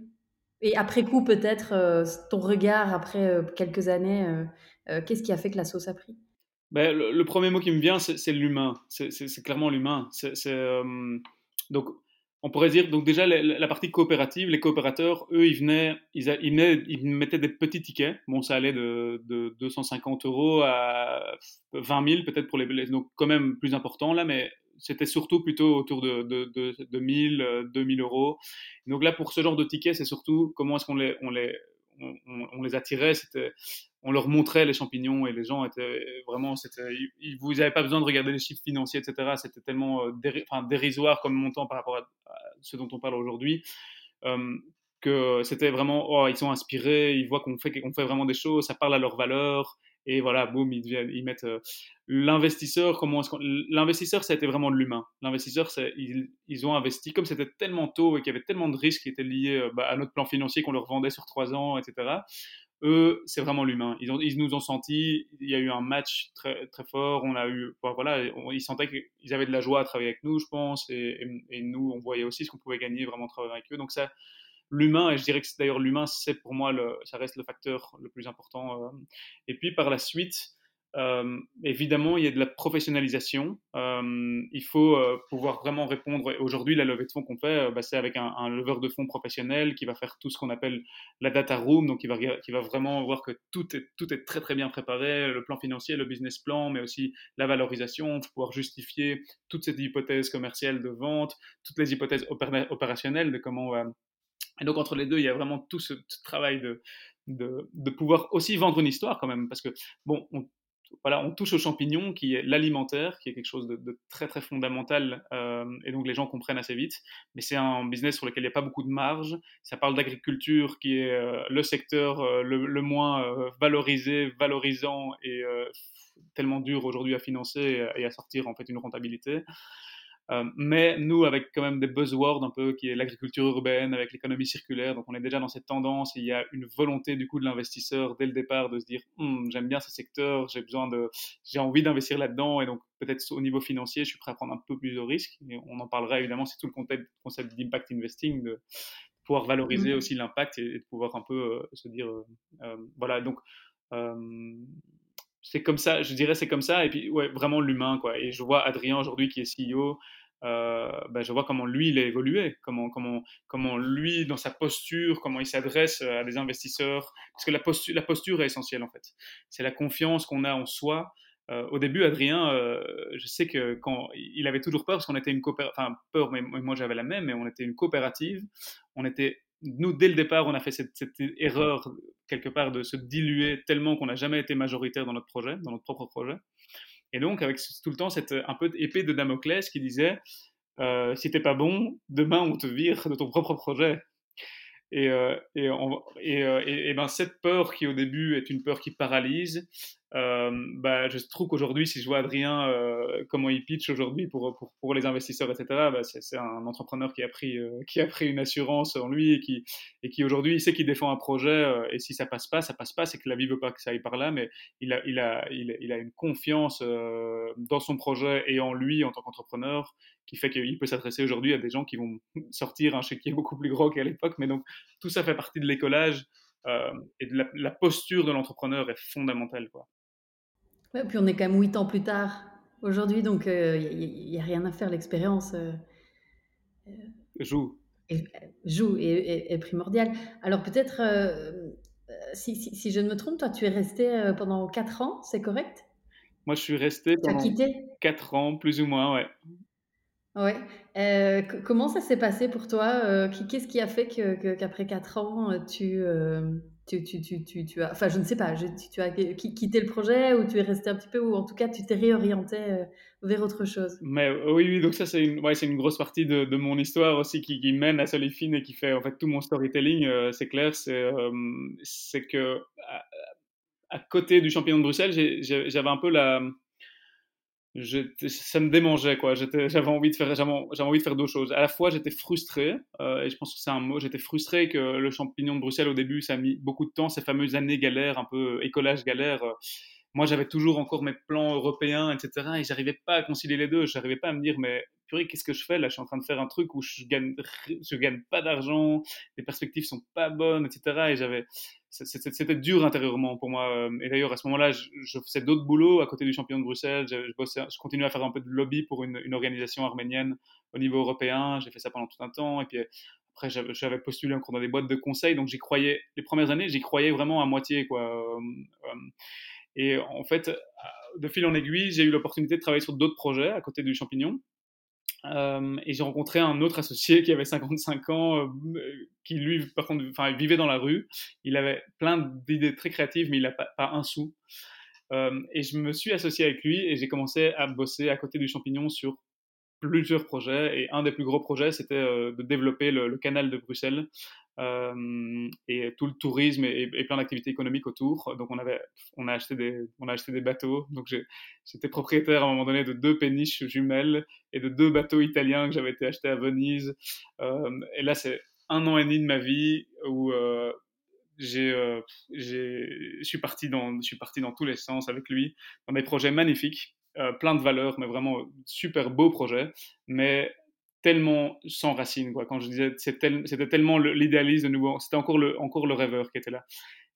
Et après coup peut-être ton regard après quelques années, qu'est-ce qui a fait que la sauce a pris? Ben, le, premier mot qui me vient, c'est l'humain. C'est clairement l'humain. C'est donc, on pourrait dire, donc déjà, la, partie coopérative, les coopérateurs, eux, ils venaient, ils, mettaient des petits tickets. Bon, ça allait de, 250 euros à 20 000, peut-être pour les, donc quand même plus important là, mais c'était surtout plutôt autour de, de, de, 1000, 2000 euros. Donc là, pour ce genre de tickets, c'est surtout comment est-ce qu'on les, on les, on, les attirait, on leur montrait les champignons et les gens étaient vraiment, ils, vous n'avez pas besoin de regarder les chiffres financiers, etc. C'était tellement euh, dérisoire comme montant par rapport à, ce dont on parle aujourd'hui. Euh, que c'était vraiment, oh, ils sont inspirés, ils voient qu'on fait, qu'on fait vraiment des choses, ça parle à leur valeur, et voilà, boum, ils, mettent euh, l'investisseur. Comment l'investisseur, ça a été vraiment de l'humain. L'investisseur, ils, ont investi comme c'était tellement tôt et qu'il y avait tellement de risques qui étaient liés euh, bah, à notre plan financier qu'on leur vendait sur trois ans, etc. Eux, c'est vraiment l'humain. Ils, nous ont senti. Il y a eu un match très très fort. On a eu, bah, voilà, ils sentaient qu'ils avaient de la joie à travailler avec nous, je pense, et, nous, on voyait aussi ce qu'on pouvait gagner vraiment travailler avec eux. Donc ça l'humain, et je dirais que d'ailleurs l'humain, c'est pour moi, ça reste le facteur le plus important. Euh. Et puis par la suite, euh, évidemment, il y a de la professionnalisation. Euh, il faut pouvoir vraiment répondre. Aujourd'hui, la levée de fonds qu'on fait, bah, c'est avec un, un, leveur de fonds professionnel qui va faire tout ce qu'on appelle la data room, donc qui va, qui va vraiment voir que tout est, tout est très très bien préparé, le plan financier, le business plan, mais aussi la valorisation, pouvoir justifier toutes ces hypothèses commerciales de vente, toutes les hypothèses opérationnelles de comment on va et donc entre les deux, il y a vraiment tout ce, travail de, de, pouvoir aussi vendre une histoire quand même, parce que bon, on, voilà, on touche aux champignons, qui est l'alimentaire, qui est quelque chose de, très très fondamental, euh, et donc les gens comprennent assez vite. Mais c'est un business sur lequel il n'y a pas beaucoup de marge. Ça parle d'agriculture, qui est euh, le secteur euh, le, moins valorisé, valorisant et tellement dur aujourd'hui à financer et à sortir en fait une rentabilité. Euh, mais nous, avec quand même des buzzwords un peu, qui est l'agriculture urbaine, avec l'économie circulaire, donc on est déjà dans cette tendance. Et il y a une volonté du coup de l'investisseur dès le départ de se dire, hum, j'aime bien ce secteur, j'ai besoin de, j'ai envie d'investir là-dedans, et donc peut-être au niveau financier, je suis prêt à prendre un peu plus de risques. Et on en parlera évidemment, c'est tout le concept, d'impact investing, de pouvoir valoriser mmh. aussi l'impact et, de pouvoir un peu euh, se dire, euh, voilà, donc c'est comme ça, je dirais c'est comme ça, et puis ouais, vraiment l'humain, quoi. Et je vois Adrien aujourd'hui qui est CEO, euh, ben, je vois comment lui il a évolué, comment, comment, comment lui dans sa posture, comment il s'adresse à des investisseurs, parce que la posture, la posture est essentielle en fait. C'est la confiance qu'on a en soi. Euh, au début, Adrien, euh, je sais que quand il avait toujours peur parce qu'on était une coopérative, enfin peur, mais moi j'avais la même, mais on était une coopérative, on était nous, dès le départ, on a fait cette, erreur quelque part de se diluer tellement qu'on n'a jamais été majoritaire dans notre projet, dans notre propre projet. Et donc, avec tout le temps cette un peu épée de Damoclès qui disait euh, si t'es pas bon, demain on te vire de ton propre projet. Et, euh, euh, et, et, ben cette peur qui au début est une peur qui paralyse, euh, bah, je trouve qu'aujourd'hui, si je vois Adrien, euh, comment il pitch aujourd'hui pour, pour, pour, les investisseurs, etc., bah, c'est un entrepreneur qui a, pris, euh, qui a pris une assurance en lui et qui, et qui aujourd'hui, il sait qu'il défend un projet et si ça passe pas, ça passe pas, c'est que la vie veut pas que ça aille par là, mais il a, il a, il, il a une confiance dans son projet et en lui en tant qu'entrepreneur qui fait qu'il peut s'adresser aujourd'hui à des gens qui vont sortir un chéquier beaucoup plus gros qu'à l'époque, mais donc tout ça fait partie de l'écolage. et de la, la posture de l'entrepreneur est fondamentale. Quoi puis on est quand même huit ans plus tard aujourd'hui, donc il euh, n'y a, rien à faire. L'expérience euh, euh, joue. Est, joue et est, primordiale. Alors peut-être, si, si, je ne me trompe, toi, tu es resté pendant quatre ans, c'est correct? Moi, je suis resté pendant quatre ans, plus ou moins, ouais. Ouais. comment ça s'est passé pour toi? Qu'est-ce qui a fait qu'après quatre ans, tu tu, tu, tu, tu, as, enfin, je ne sais pas, tu, as quitté le projet ou tu es resté un petit peu, ou en tout cas, tu t'es réorienté euh, vers autre chose? Mais euh, oui, oui, donc ça, c'est une, ouais, c'est une grosse partie de, de, mon histoire aussi qui, qui mène à Solifine et qui fait en fait tout mon storytelling. Euh, c'est clair, c'est, c'est que à, à, côté du champion de Bruxelles, j'avais un peu la, ça me démangeait quoi. J'avais envie de faire, j'avais envie de faire d'autres choses. À la fois, j'étais frustré, euh, et je pense que c'est un mot. J'étais frustré que le champignon de Bruxelles au début, ça a mis beaucoup de temps, ces fameuses années galères, un peu écolage galère. Moi, j'avais toujours encore mes plans européens, etc. Et j'arrivais pas à concilier les deux. J'arrivais pas à me dire, mais purée, qu'est-ce que je fais là? Je suis en train de faire un truc où je gagne, je gagne pas d'argent, les perspectives sont pas bonnes, etc. Et j'avais, c'était dur intérieurement pour moi. Et d'ailleurs, à ce moment-là, je, faisais d'autres boulots à côté du champion de Bruxelles. Je, continuais à faire un peu de lobby pour une, organisation arménienne au niveau européen. J'ai fait ça pendant tout un temps. Et puis après, j'avais postulé encore dans des boîtes de conseil. Donc j'y croyais, les premières années, j'y croyais vraiment à moitié. Quoi. Et en fait, de fil en aiguille, j'ai eu l'opportunité de travailler sur d'autres projets à côté du champignon. Euh, et j'ai rencontré un autre associé qui avait 55 ans, euh, qui lui, par contre, vivait dans la rue. Il avait plein d'idées très créatives, mais il n'a pas, un sou. Euh, et je me suis associé avec lui et j'ai commencé à bosser à côté du champignon sur plusieurs projets. Et un des plus gros projets, c'était de développer le, canal de Bruxelles et tout le tourisme et, plein d'activités économiques autour. Donc on avait, on a acheté des, on a acheté des bateaux. Donc j'étais propriétaire à un moment donné de deux péniches jumelles et de deux bateaux italiens que j'avais été achetés à Venise. Euh, et là c'est un an et demi de ma vie où euh, j'ai, euh, je suis parti dans, je suis parti dans tous les sens avec lui, dans des projets magnifiques, euh, plein de valeurs, mais vraiment super beaux projets, mais tellement sans racines. Quoi. Quand je disais, c'était tellement l'idéalisme de nouveau, c'était encore le, encore le rêveur qui était là.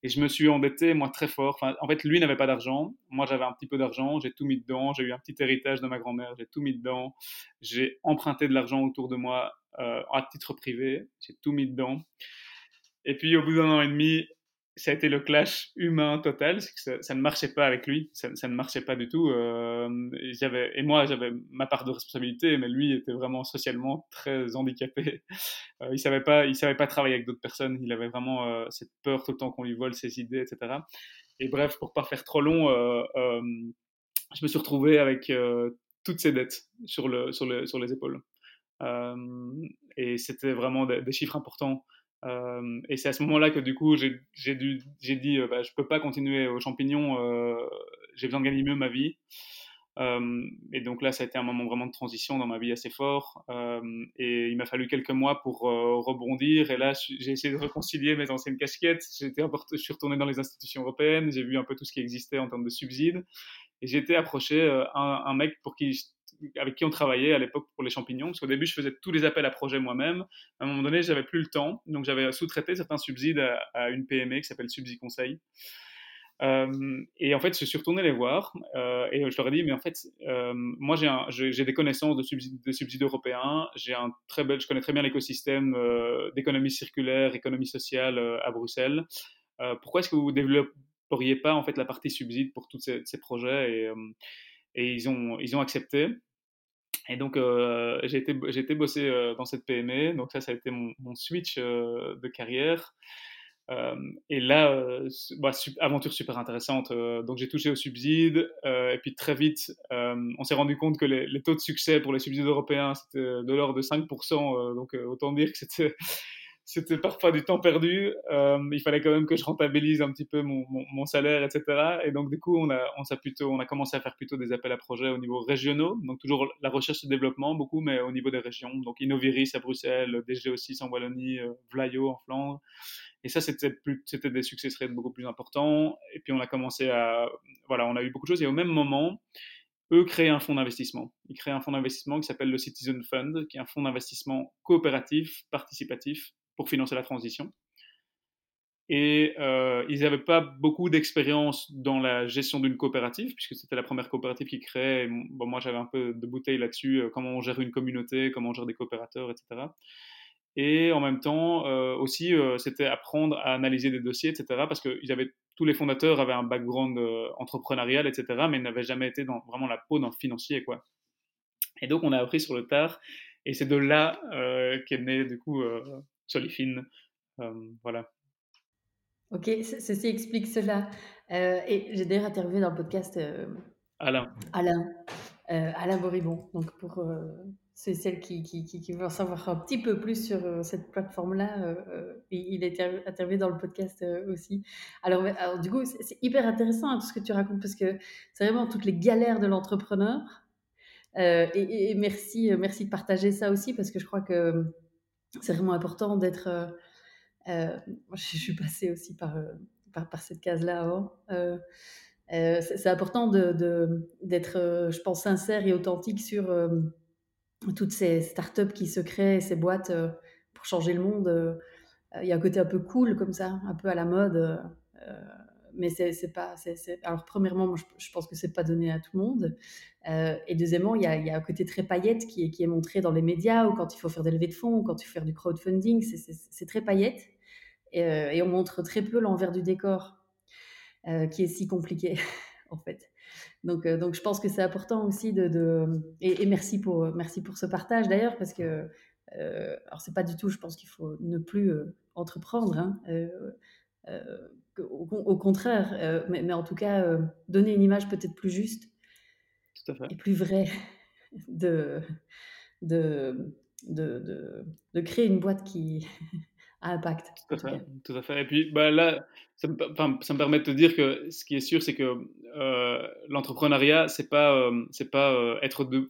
Et je me suis endetté, moi, très fort. Enfin, en fait, lui n'avait pas d'argent. Moi, j'avais un petit peu d'argent. J'ai tout mis dedans. J'ai eu un petit héritage de ma grand-mère. J'ai tout mis dedans. J'ai emprunté de l'argent autour de moi euh, à titre privé. J'ai tout mis dedans. Et puis, au bout d'un an et demi, ça a été le clash humain total, c'est que ça, ne marchait pas avec lui, ça, ne marchait pas du tout. Euh, et, et moi, j'avais ma part de responsabilité, mais lui était vraiment socialement très handicapé. Euh, il savait savait pas travailler avec d'autres personnes. Il avait vraiment euh, cette peur tout le temps qu'on lui vole ses idées, etc. Et bref, pour pas faire trop long, je me suis retrouvé avec toutes ces dettes sur le, sur, le, sur les épaules. et c'était vraiment des chiffres importants. Euh, et c'est à ce moment-là que du coup j'ai dit euh, bah, je peux pas continuer aux champignons, euh, j'ai besoin de gagner mieux ma vie. Et donc là ça a été un moment vraiment de transition dans ma vie assez fort. Et il m'a fallu quelques mois pour rebondir. Et là j'ai essayé de réconcilier mes anciennes casquettes. Je suis retourné dans les institutions européennes, j'ai vu un peu tout ce qui existait en termes de subsides. Et j'ai été approché un, un mec pour qui avec qui on travaillait à l'époque pour les champignons. Parce qu'au début, je faisais tous les appels à projets moi-même. À un moment donné, j'avais plus le temps, donc j'avais sous-traité certains subsides à, une PME qui s'appelle Subside Conseil. Euh, et en fait, je suis retourné les voir euh, et je leur ai dit, mais en fait, euh, moi j'ai des connaissances de subsides, de subsides européens, un très bel, je connais très bien l'écosystème d'économie circulaire, économie sociale à Bruxelles. pourquoi est-ce que vous ne développeriez pas en fait la partie subside pour tous ces, projets? Et, ils ont accepté. Et donc, j'ai été, été bossé dans cette PME. Donc, ça, ça a été mon, switch de carrière. Euh, et là, euh, bah, aventure super intéressante. Euh, donc j'ai touché au subside et puis très vite, on s'est rendu compte que les, taux de succès pour les subsides européens, c'était de l'ordre de 5%. donc autant dire que c'était c'était parfois du temps perdu. il fallait quand même que je rentabilise un petit peu mon, salaire, etc. Et donc, du coup, on a, on, a commencé à faire plutôt des appels à projets au niveau régionaux. Donc, toujours la recherche et développement, beaucoup, mais au niveau des régions. Donc, Innoviris à Bruxelles, DG6 en Wallonie, Vlaio en Flandre. Et ça, c'était, c'était des succès rates beaucoup plus importants. Et puis, on a commencé à. Voilà, on a eu beaucoup de choses. Et au même moment, eux créent un fonds d'investissement. Ils créent un fonds d'investissement qui s'appelle le Citizen Fund, qui est un fonds d'investissement coopératif, participatif, pour financer la transition. Et euh, ils n'avaient pas beaucoup d'expérience dans la gestion d'une coopérative, puisque c'était la première coopérative qu'ils créaient. Bon, moi, j'avais un peu de bouteille là-dessus, euh, comment on gère une communauté, comment on gère des coopérateurs, etc. Et en même temps, euh, aussi, c'était apprendre à analyser des dossiers, etc. Parce que ils avaient, tous les fondateurs avaient un background entrepreneurial, etc. Mais n'avaient jamais été dans vraiment la peau d'un financier, quoi. Et donc, on a appris sur le tard. Et c'est de là qu'est né, du coup, Solifine. voilà. Ok, ceci explique cela. et j'ai d'ailleurs interviewé dans le podcast Alain. Alain. Alain Boribon. Donc, pour c'est celle qui, qui, qui, veut en savoir un petit peu plus sur euh, cette plateforme-là. Euh, euh, il est interviewé dans le podcast aussi. Alors, alors, du coup, c'est hyper intéressant hein, tout ce que tu racontes parce que c'est vraiment toutes les galères de l'entrepreneur. Et, merci, merci de partager ça aussi parce que je crois que c'est vraiment important d'être. je suis passée aussi par, par, par cette case-là avant. c'est important d'être, de, je pense, sincère et authentique sur toutes ces startups qui se créent, ces boîtes euh, pour changer le monde. Euh, il y a un côté un peu cool comme ça, un peu à la mode. Euh, mais c'est pas. Alors, premièrement, je, pense que c'est pas donné à tout le monde. et deuxièmement, il y, a, y, a, un côté très paillette qui est, qui est montré dans les médias ou quand il faut faire des levées de fonds ou quand il faut faire du crowdfunding. C'est très paillette. Et, et, on montre très peu l'envers du décor qui est si compliqué, en fait. Donc, euh, donc je pense que c'est important aussi de, et, merci pour merci pour ce partage d'ailleurs parce que euh, alors c'est pas du tout, je pense qu'il faut ne plus euh, entreprendre, hein, au, contraire, mais, mais, en tout cas donner une image peut-être plus juste et plus vraie de de, de, de, de créer une boîte qui impact. Tout à fait. Tout à fait. Et puis bah, là, ça me, ça me, permet de te dire que ce qui est sûr, c'est que euh, l'entrepreneuriat, c'est pas, euh, c'est pas euh, être de,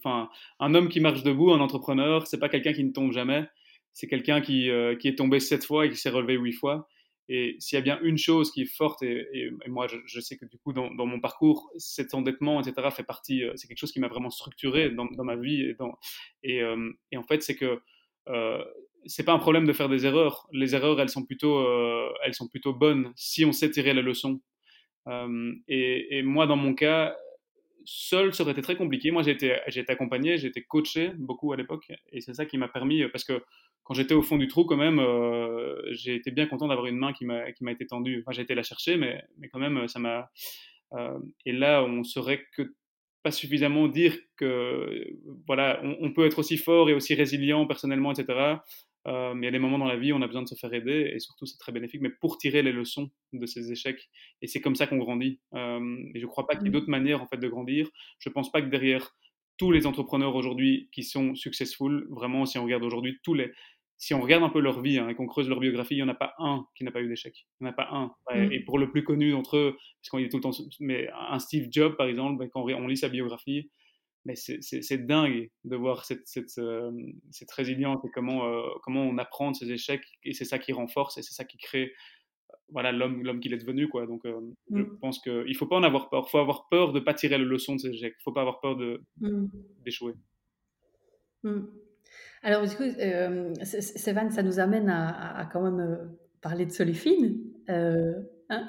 un homme qui marche debout, un entrepreneur, c'est pas quelqu'un qui ne tombe jamais. C'est quelqu'un qui, qui est tombé sept fois et qui s'est relevé huit fois. Et s'il y a bien une chose qui est forte, et, moi je, sais que du coup dans, mon parcours, cet endettement, etc., fait partie, c'est quelque chose qui m'a vraiment structuré dans, ma vie. Et, dans, et, en fait, c'est que c'est pas un problème de faire des erreurs. Les erreurs, elles sont plutôt, euh, bonnes si on sait tirer la leçon. Euh, et, moi, dans mon cas, seul, ça aurait été très compliqué. Moi, j'ai été, accompagné, j'ai été coaché beaucoup à l'époque, et c'est ça qui m'a permis, parce que quand j'étais au fond du trou, quand même, euh, j'ai été bien content d'avoir une main qui m'a, été tendue. Enfin, j'ai été la chercher, mais, quand même, ça m'a. et là, on saurait que pas suffisamment dire que voilà, on, peut être aussi fort et aussi résilient personnellement, etc. Euh, mais il y a des moments dans la vie où on a besoin de se faire aider et surtout c'est très bénéfique, mais pour tirer les leçons de ces échecs. Et c'est comme ça qu'on grandit. Euh, et je ne crois pas qu'il y ait mmh. d'autres manières en fait de grandir. Je ne pense pas que derrière tous les entrepreneurs aujourd'hui qui sont successful, vraiment, si on regarde aujourd'hui tous les, si on regarde un peu leur vie hein, et qu'on creuse leur biographie, il n'y en a pas un qui n'a pas eu d'échec. Il n'y en a pas un. Mmh. Et pour le plus connu d'entre eux, parce qu'on est tout le temps, mais un Steve Jobs par exemple, ben, quand on lit sa biographie, mais c'est dingue de voir cette, cette, euh, cette résilience et comment, euh, comment on apprend de ses échecs et c'est ça qui renforce et c'est ça qui crée euh, voilà l'homme qu'il est devenu quoi donc je mmh. pense qu'il ne faut pas en avoir peur il faut avoir peur de ne pas tirer la leçon de ses échecs il ne faut pas avoir peur mmh. d'échouer mmh. alors du coup Sévan ça nous amène à, à, quand même parler de Solifine hein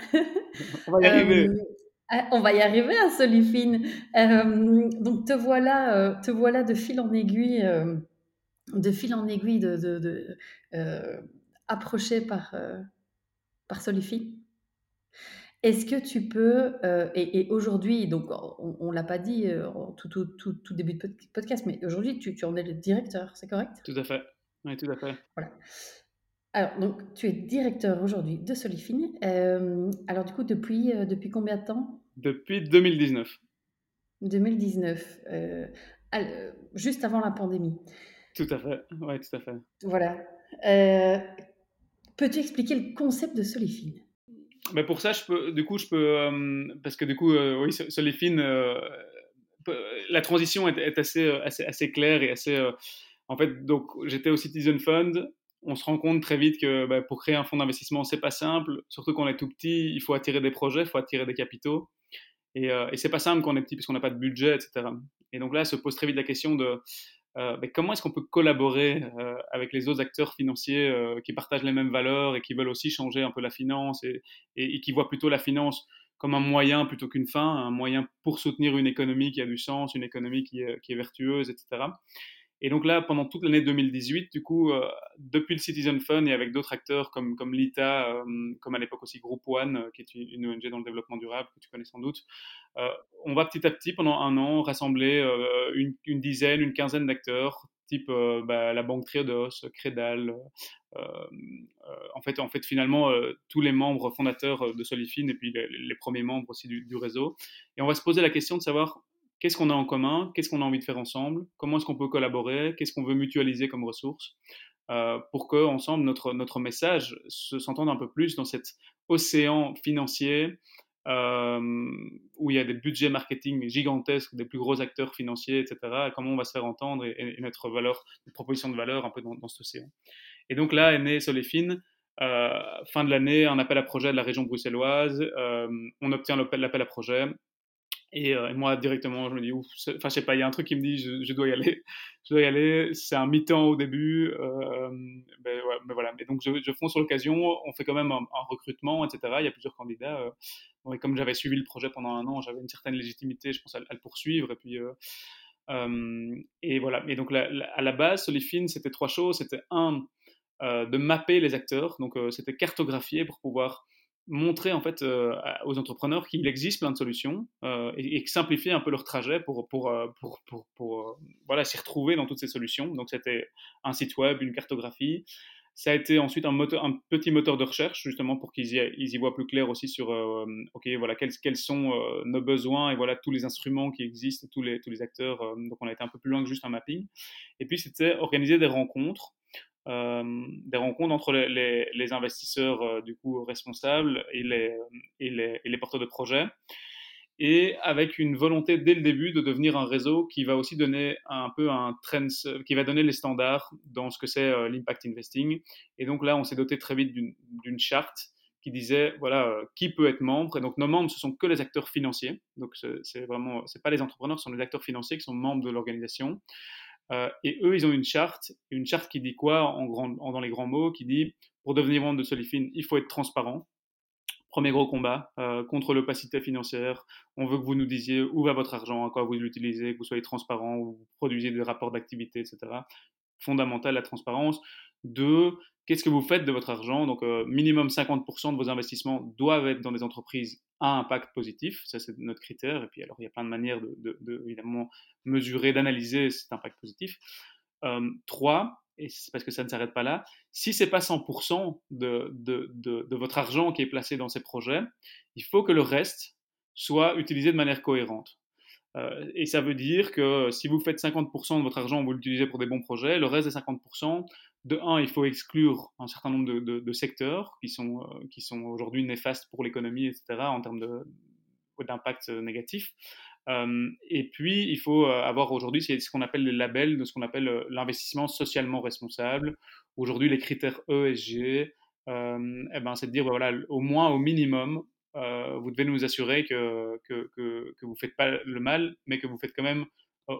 on va y arriver on va y arriver à Solifine. Euh, donc te voilà, euh, te voilà de fil en aiguille, euh, de fil en aiguille, de, approché par par Solifine. Est-ce que tu peux, et, aujourd'hui, donc on ne l'a pas dit tout, tout, tout, début de podcast, mais aujourd'hui, tu, tu en es le directeur, c'est correct? Tout à fait. Oui, tout à fait. Voilà. Alors, donc, tu es directeur aujourd'hui de Solifine. Euh, alors, du coup, depuis, depuis combien de temps? Depuis 2019. 2019, juste avant la pandémie. Tout à fait, oui, tout à fait. Voilà. Peux-tu expliquer le concept de Solifine mais pour ça, je peux, du coup, je peux, euh, parce que du coup, euh, oui, Solifine, euh, la transition est, assez, assez, assez, claire et assez. en fait, donc, j'étais au Citizen Fund. On se rend compte très vite que bah, pour créer un fonds d'investissement, c'est pas simple. Surtout quand on est tout petit, il faut attirer des projets, il faut attirer des capitaux. Et, et c'est pas simple quand on est petit puisqu'on n'a pas de budget, etc. Et donc là, se pose très vite la question de euh, comment est-ce qu'on peut collaborer euh, avec les autres acteurs financiers euh, qui partagent les mêmes valeurs et qui veulent aussi changer un peu la finance et, qui voient plutôt la finance comme un moyen plutôt qu'une fin, un moyen pour soutenir une économie qui a du sens, une économie qui est vertueuse, etc. Et donc là, pendant toute l'année 2018, du coup, euh, depuis le Citizen Fund et avec d'autres acteurs comme, comme l'ITA, euh, comme à l'époque aussi Group One, euh, qui est une, ONG dans le développement durable, que tu connais sans doute, on va petit à petit, pendant un an, rassembler une, dizaine, une quinzaine d'acteurs, type bah, la Banque Triodos, Crédal, en, fait, en fait, finalement, tous les membres fondateurs de Solifine et puis les, premiers membres aussi du réseau. Et on va se poser la question de savoir qu'est-ce qu'on a en commun, qu'est-ce qu'on a envie de faire ensemble, comment est-ce qu'on peut collaborer, qu'est-ce qu'on veut mutualiser comme ressources, euh, pour que ensemble notre, notre message s'entende un peu plus dans cet océan financier euh, où il y a des budgets marketing gigantesques, des plus gros acteurs financiers, etc. comment on va se faire entendre et, notre valeur, notre proposition de valeur un peu dans, cet océan. Et donc là est né Soléfine. Euh, fin de l'année, un appel à projet de la région bruxelloise. Euh, on obtient l'appel à projet. Euh, et, moi, directement, je me dis, enfin, je sais pas, il y a un truc qui me dit, je, dois y aller. Je dois y aller. C'est un mi-temps au début. Euh, ben, ben voilà. Mais donc, je, fonce sur l'occasion. On fait quand même un, recrutement, etc. Il y a plusieurs candidats. Euh, et comme j'avais suivi le projet pendant un an, j'avais une certaine légitimité, je pense, à, le poursuivre. Et puis, euh, et voilà. Et donc, à la base, Solifine, c'était trois choses. C'était un, de mapper les acteurs. Donc, c'était cartographier pour pouvoir montrer en fait euh, aux entrepreneurs qu'il existe plein de solutions euh, et, simplifier un peu leur trajet pour, pour, euh, pour, pour, voilà, s'y retrouver dans toutes ces solutions. Donc c'était un site web, une cartographie. Ça a été ensuite un, moteur, un petit moteur de recherche justement pour qu'ils y, ils y voient plus clair aussi sur ok voilà quels, quels sont nos besoins et voilà tous les instruments qui existent, tous les, tous les acteurs. donc on a été un peu plus loin que juste un mapping. Et puis c'était organiser des rencontres des rencontres entre les, investisseurs euh, du coup responsables et les, et les, et les porteurs de projets et avec une volonté dès le début de devenir un réseau qui va aussi donner un peu un trend, qui va donner les standards dans ce que c'est euh, l'impact investing. Et donc là, on s'est doté très vite d'une charte qui disait voilà qui peut être membre. Et donc nos membres, ce sont que les acteurs financiers. Donc c'est vraiment, c'est pas les entrepreneurs, ce sont les acteurs financiers qui sont membres de l'organisation. Euh, et eux, ils ont une charte, une charte qui dit quoi en grand, dans les grands mots, qui dit pour devenir membre de Solifine, il faut être transparent. Premier gros combat euh, contre l'opacité financière. On veut que vous nous disiez où va votre argent, à quoi vous l'utilisez, que vous soyez transparent, où vous produisez des rapports d'activité, etc. Fondamental la transparence. Deux, qu'est-ce que vous faites de votre argent? Donc, euh, minimum 50% de vos investissements doivent être dans des entreprises à impact positif. Ça, c'est notre critère. Et puis, alors, il y a plein de manières de, évidemment, mesurer, d'analyser cet impact positif. Euh, trois, et c'est parce que ça ne s'arrête pas là, si c'est pas 100% de, de, votre argent qui est placé dans ces projets, il faut que le reste soit utilisé de manière cohérente. Euh, et ça veut dire que si vous faites 50% de votre argent, vous l'utilisez pour des bons projets, le reste des 50%, de un, il faut exclure un certain nombre de, secteurs qui sont, euh, qui sont aujourd'hui néfastes pour l'économie, etc., en termes d'impact négatif. Euh, et puis, il faut avoir aujourd'hui ce qu'on appelle les labels de ce qu'on appelle l'investissement socialement responsable. Aujourd'hui, les critères ESG, eh ben, c'est de dire, voilà, au moins, au minimum, euh, vous devez nous assurer que, que, que, vous ne faites pas le mal, mais que vous faites quand même euh,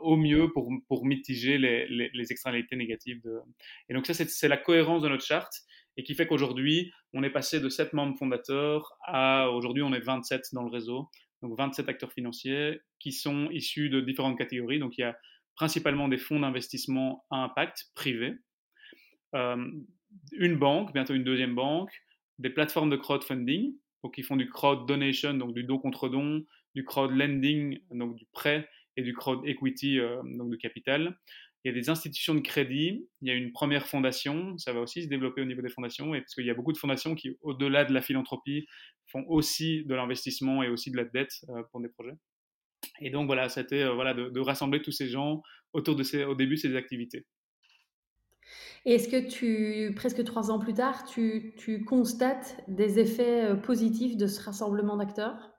au mieux pour, pour mitiger les, les, externalités négatives. De... Et donc ça, c'est la cohérence de notre charte et qui fait qu'aujourd'hui, on est passé de 7 membres fondateurs à aujourd'hui, on est 27 dans le réseau, donc 27 acteurs financiers qui sont issus de différentes catégories. Donc il y a principalement des fonds d'investissement à impact privés, euh, une banque, bientôt une deuxième banque, des plateformes de crowdfunding, donc ils font du crowd donation, donc du don contre don, du crowd lending, donc du prêt, et du crowd equity, donc du capital. Il y a des institutions de crédit, il y a une première fondation, ça va aussi se développer au niveau des fondations, et parce qu'il y a beaucoup de fondations qui, au-delà de la philanthropie, font aussi de l'investissement et aussi de la dette pour des projets. Et donc voilà, c'était voilà, de, rassembler tous ces gens autour de ces, au début de ces activités. Et est-ce que tu, presque trois ans plus tard, tu, tu constates des effets euh, positifs de ce rassemblement d'acteurs?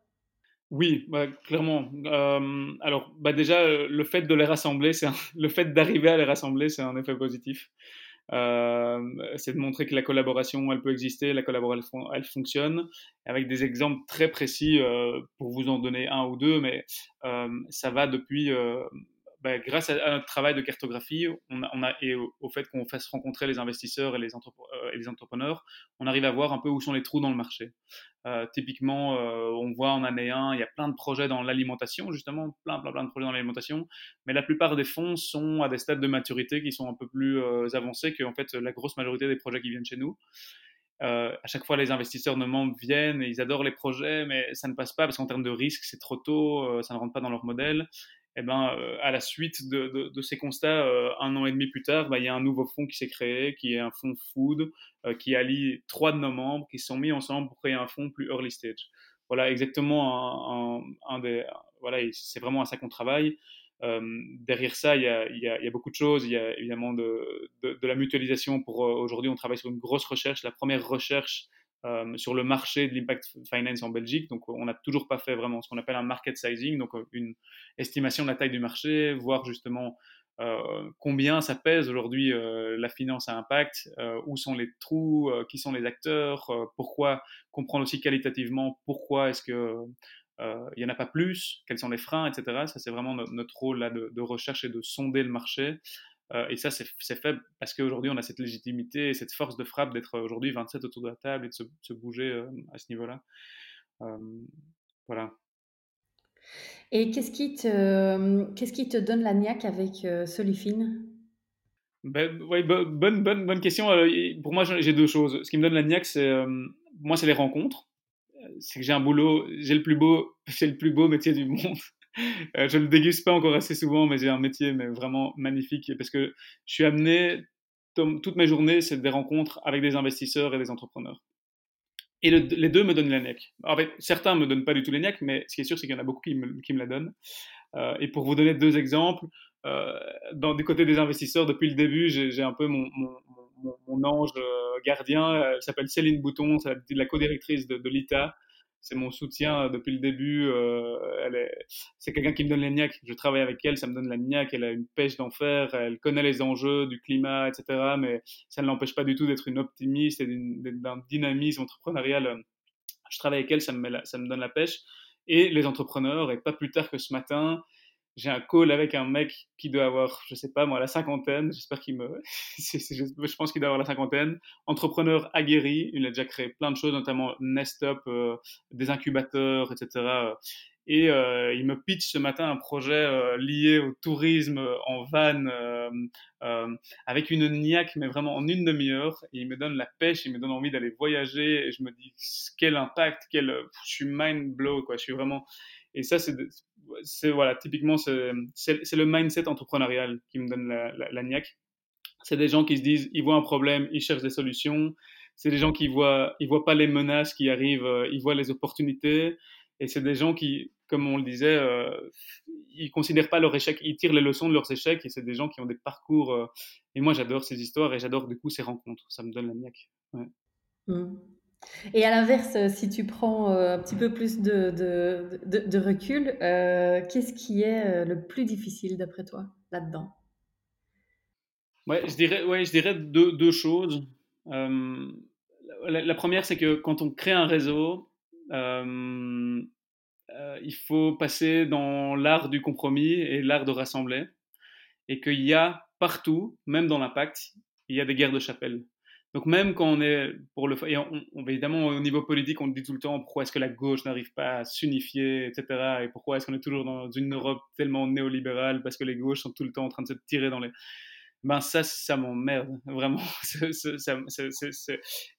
Oui, bah, clairement. Euh, alors, bah déjà, euh, le fait de les rassembler, c'est le fait d'arriver à les rassembler, c'est un effet positif. c'est de montrer que la collaboration, elle peut exister, la collaboration, elle fonctionne, avec des exemples très précis pour vous en donner un ou deux, mais ça va depuis bah, grâce à, notre travail de cartographie et au, fait qu'on fasse rencontrer les investisseurs et les, euh, et les, entrepreneurs, on arrive à voir un peu où sont les trous dans le marché. Euh, typiquement, euh, on voit en année 1, il y a plein de projets dans l'alimentation, justement, plein, plein, plein de projets dans l'alimentation, mais la plupart des fonds sont à des stades de maturité qui sont un peu plus avancés que en fait, la grosse majorité des projets qui viennent chez nous. à chaque fois, les investisseurs de membres viennent et ils adorent les projets, mais ça ne passe pas parce qu'en termes de risque, c'est trop tôt, ça ne rentre pas dans leur modèle. Eh ben, euh, à la suite de, ces constats, euh, un an et demi plus tard, bah, il y a un nouveau fonds qui s'est créé, qui est un fonds food, euh, qui allie trois de nos membres qui se sont mis ensemble pour créer un fonds plus early stage. Voilà, exactement un, des. Voilà, c'est vraiment à ça qu'on travaille. derrière ça, il y, a, il, y a, beaucoup de choses. Il y a évidemment de, de la mutualisation. Pour aujourd'hui, on travaille sur une grosse recherche. La première recherche euh, sur le marché de l'impact finance en Belgique. Donc, on n'a toujours pas fait vraiment ce qu'on appelle un market sizing, donc euh, une estimation de la taille du marché, voir justement euh, combien ça pèse aujourd'hui la finance à impact, où sont les trous, qui sont les acteurs, pourquoi comprendre aussi qualitativement pourquoi est-ce que il n'y en a pas plus, quels sont les freins, etc. Ça, c'est vraiment notre, rôle là de, de, recherche et de sonder le marché. Euh, et ça, c'est fait parce qu'aujourd'hui, on a cette légitimité et cette force de frappe d'être aujourd'hui 27 autour de la table et de se, bouger euh, à ce niveau-là. Euh, voilà. Et qu'est-ce qui, te, qu'est-ce qui te donne la niaque avec Solifine? Ben, bonne, bonne, bonne question. pour moi, j'ai deux choses. Ce qui me donne la niaque, c'est moi, c'est les rencontres. C'est que j'ai un boulot, j'ai le plus beau, c'est le plus beau métier du monde. Euh, je ne le déguste pas encore assez souvent, mais j'ai un métier mais vraiment magnifique parce que je suis amené, toutes mes journées, c'est des rencontres avec des investisseurs et des entrepreneurs. Et les deux me donnent la. En fait, certains me donnent pas du tout les mais ce qui est sûr, c'est qu'il y en a beaucoup qui me, la donnent. Euh, et pour vous donner deux exemples, euh, du côté des investisseurs, depuis le début, j'ai un peu mon, ange gardien. Elle s'appelle Céline Bouton, c'est la, co-directrice de l'ITA c'est mon soutien depuis le début. Euh, c'est quelqu'un qui me donne la niaque. Je travaille avec elle, ça me donne la niaque. Elle a une pêche d'enfer, elle connaît les enjeux du climat, etc. Mais ça ne l'empêche pas du tout d'être une optimiste et d'un dynamisme entrepreneurial. Je travaille avec elle, ça me, ça me donne la pêche. Et les entrepreneurs, et pas plus tard que ce matin, j'ai un call avec un mec qui doit avoir, je sais pas moi, la cinquantaine. J'espère qu'il me. je pense qu'il doit avoir la cinquantaine. Entrepreneur aguerri. Il a déjà créé plein de choses, notamment Nest Up, euh, des incubateurs, etc. Et euh, il me pitch ce matin un projet euh, lié au tourisme en van, avec une niaque, mais vraiment en une demi-heure. Et il me donne la pêche, il me donne envie d'aller voyager. Et je me dis, quel impact, quel. Je suis mind blow, quoi. Je suis vraiment. Et ça, c'est voilà, typiquement, c'est le mindset entrepreneurial qui me donne la, la. C'est des gens qui se disent, ils voient un problème, ils cherchent des solutions. C'est des gens qui voient, ils voient pas les menaces qui arrivent, euh, ils voient les opportunités. Et c'est des gens qui, comme on le disait, euh, ils considèrent pas leur échec, ils tirent les leçons de leurs échecs. Et c'est des gens qui ont des parcours. Euh, et moi, j'adore ces histoires et j'adore du coup ces rencontres. Ça me donne la niaque. Ouais. Mmh. Et à l'inverse, si tu prends euh, un petit peu plus de, recul, euh, qu'est-ce qui est euh, le plus difficile d'après toi là-dedans? Ouais, je dirais, ouais, je dirais deux, deux choses. La, première, c'est que quand on crée un réseau, il faut passer dans l'art du compromis et l'art de rassembler. Et qu'il y a partout, même dans l'impact, il y a des guerres de chapelle. Donc même quand on est pour le et évidemment au niveau politique on dit tout le temps pourquoi est-ce que la gauche n'arrive pas à s'unifier etc et pourquoi est-ce qu'on est toujours dans une Europe tellement néolibérale parce que les gauches sont tout le temps en train de se tirer dans les ben ça ça m'emmerde vraiment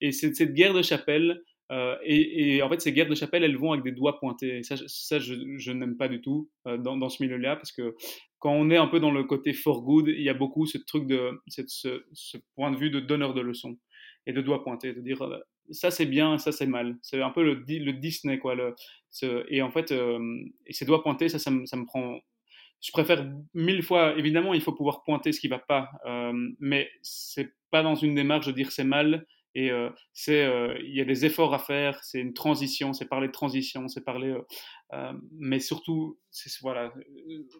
et c'est cette guerre de chapelle Euh, et, en fait, ces guerres de chapelle, elles vont avec des doigts pointés. ça, ça je, n'aime pas du tout euh, dans, ce milieu-là, parce que quand on est un peu dans le côté for good, il y a beaucoup ce truc de ce, ce point de vue de donneur de leçons et de doigts pointés, de dire euh, ça c'est bien, ça c'est mal. C'est un peu le, le Disney, quoi. Le, et en fait, et ces doigts pointés, ça, ça me, ça me prend je préfère mille fois, évidemment, il faut pouvoir pointer ce qui va pas, euh, mais c'est pas dans une démarche de dire c'est mal et euh, c'est, euh, il y a des efforts à faire, c'est une transition, c'est parler de transition, c'est parler, euh, mais surtout, c'est, voilà,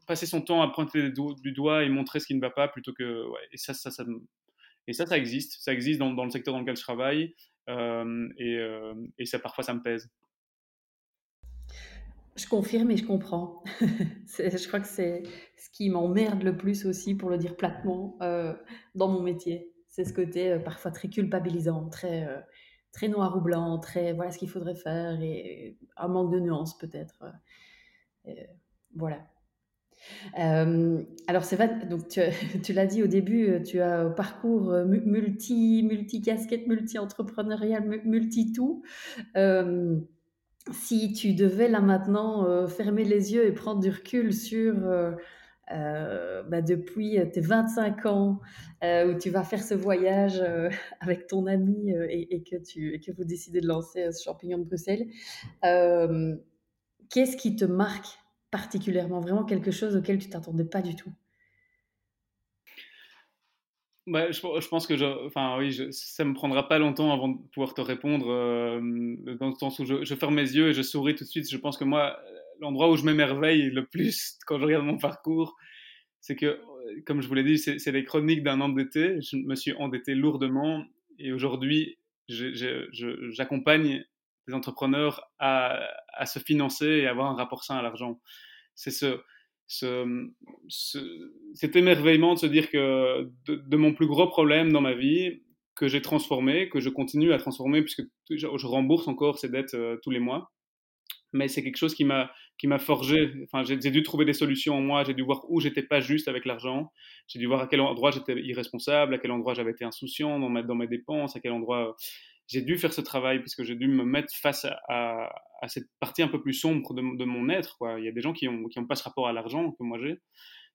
passer son temps à pointer du doigt et montrer ce qui ne va pas plutôt que, ouais, et ça, ça, ça, et ça, ça existe, ça existe dans, dans le secteur dans lequel je travaille, et, et ça, parfois, ça me pèse. Je confirme et je comprends. je crois que c'est ce qui m'emmerde le plus aussi, pour le dire platement, dans mon métier c'est ce côté euh, parfois très culpabilisant, très, euh, très noir ou blanc, très voilà ce qu'il faudrait faire et un manque de nuances peut-être. Euh, voilà. alors c'est donc tu, tu l'as dit au début, tu as un parcours multi, multi casquette, multi entrepreneurial, multi tout. si tu devais là maintenant fermer les yeux et prendre du recul sur euh, bah, depuis tes 25 ans euh, où tu vas faire ce voyage euh, avec ton ami et, que tu, que vous décidez de lancer ce champignon de Bruxelles, qu'est-ce qui te marque particulièrement? Vraiment quelque chose auquel tu t'attendais pas du tout? Bah, je, pense que je, enfin, oui, ça me prendra pas longtemps avant de pouvoir te répondre, dans le sens où je, je, ferme mes yeux et je souris tout de suite. Je pense que moi, l'endroit où je m'émerveille le plus quand je regarde mon parcours, c'est que, comme je vous l'ai dit, c'est les chroniques d'un endetté. Je me suis endetté lourdement et aujourd'hui, j'accompagne des entrepreneurs à, se financer et avoir un rapport sain à l'argent. C'est ce, ce, cet émerveillement de se dire que de, mon plus gros problème dans ma vie, que j'ai transformé, que je continue à transformer, puisque je, rembourse encore ces dettes euh, tous les mois, mais c'est quelque chose qui m'a qui m'a forgé. Enfin, j'ai dû trouver des solutions en moi. J'ai dû voir où j'étais pas juste avec l'argent. J'ai dû voir à quel endroit j'étais irresponsable, à quel endroit j'avais été insouciant dans, dans mes dépenses, à quel endroit j'ai dû faire ce travail parce que j'ai dû me mettre face à, à, cette partie un peu plus sombre de, de, mon être. Il y a des gens qui n'ont qui ont pas ce rapport à l'argent que moi j'ai.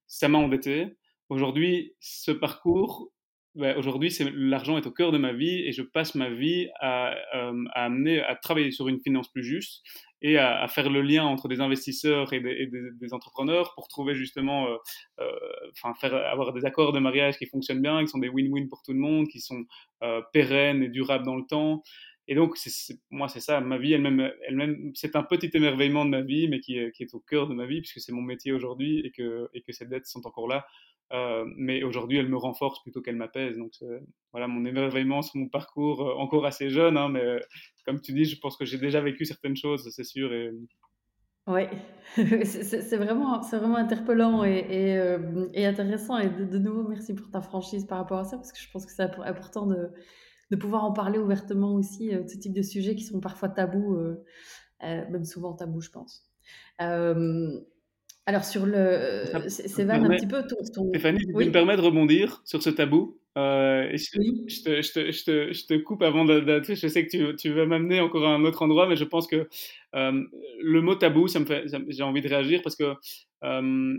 Ça m'a endetté. Aujourd'hui, ce parcours, ben, aujourd'hui, l'argent est au cœur de ma vie et je passe ma vie à, euh, amener, à travailler sur une finance plus juste et à, faire le lien entre des investisseurs et des, entrepreneurs pour trouver justement, euh, euh, avoir des accords de mariage qui fonctionnent bien, qui sont des win-win pour tout le monde, qui sont euh, pérennes et durables dans le temps. Et donc, moi, c'est ça, ma vie elle-même, elle-même, c'est un petit émerveillement de ma vie, mais qui qui est au cœur de ma vie, puisque c'est mon métier aujourd'hui et que, et que ces dettes sont encore là. Euh, mais aujourd'hui, elle me renforce plutôt qu'elle m'apaise. Donc voilà mon émerveillement sur mon parcours, euh, encore assez jeune, hein, mais euh, comme tu dis, je pense que j'ai déjà vécu certaines choses, c'est sûr. Oui, c'est vraiment, vraiment interpellant et, intéressant. Et de, nouveau, merci pour ta franchise par rapport à ça, parce que je pense que c'est important de, pouvoir en parler ouvertement aussi, ce type de sujets qui sont parfois tabous, même souvent tabous, je pense. Alors sur le, c'est un petit peu ton, Stéphanie, tu me permets de rebondir sur ce tabou euh, je, oui. je, te, je, te, je, te, coupe avant de, je sais que tu, tu vas m'amener encore à un autre endroit, mais je pense que euh, le mot tabou, ça me fait, j'ai envie de réagir parce que euh,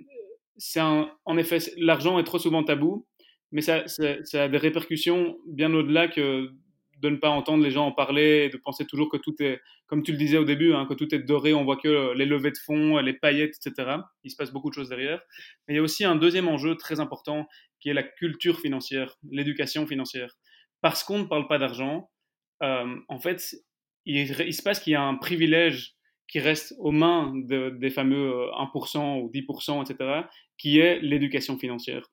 c'est en effet, l'argent est trop souvent tabou, mais ça, ça, ça a des répercussions bien au-delà que de ne pas entendre les gens en parler de penser toujours que tout est, comme tu le disais au début, hein, que tout est doré, on voit que les levées de fonds, les paillettes, etc. Il se passe beaucoup de choses derrière. Mais il y a aussi un deuxième enjeu très important qui est la culture financière, l'éducation financière. Parce qu'on ne parle pas d'argent, euh, en fait, il, se passe qu'il y a un privilège qui reste aux mains des fameux 1% euh, ou 10%, etc., qui est l'éducation financière.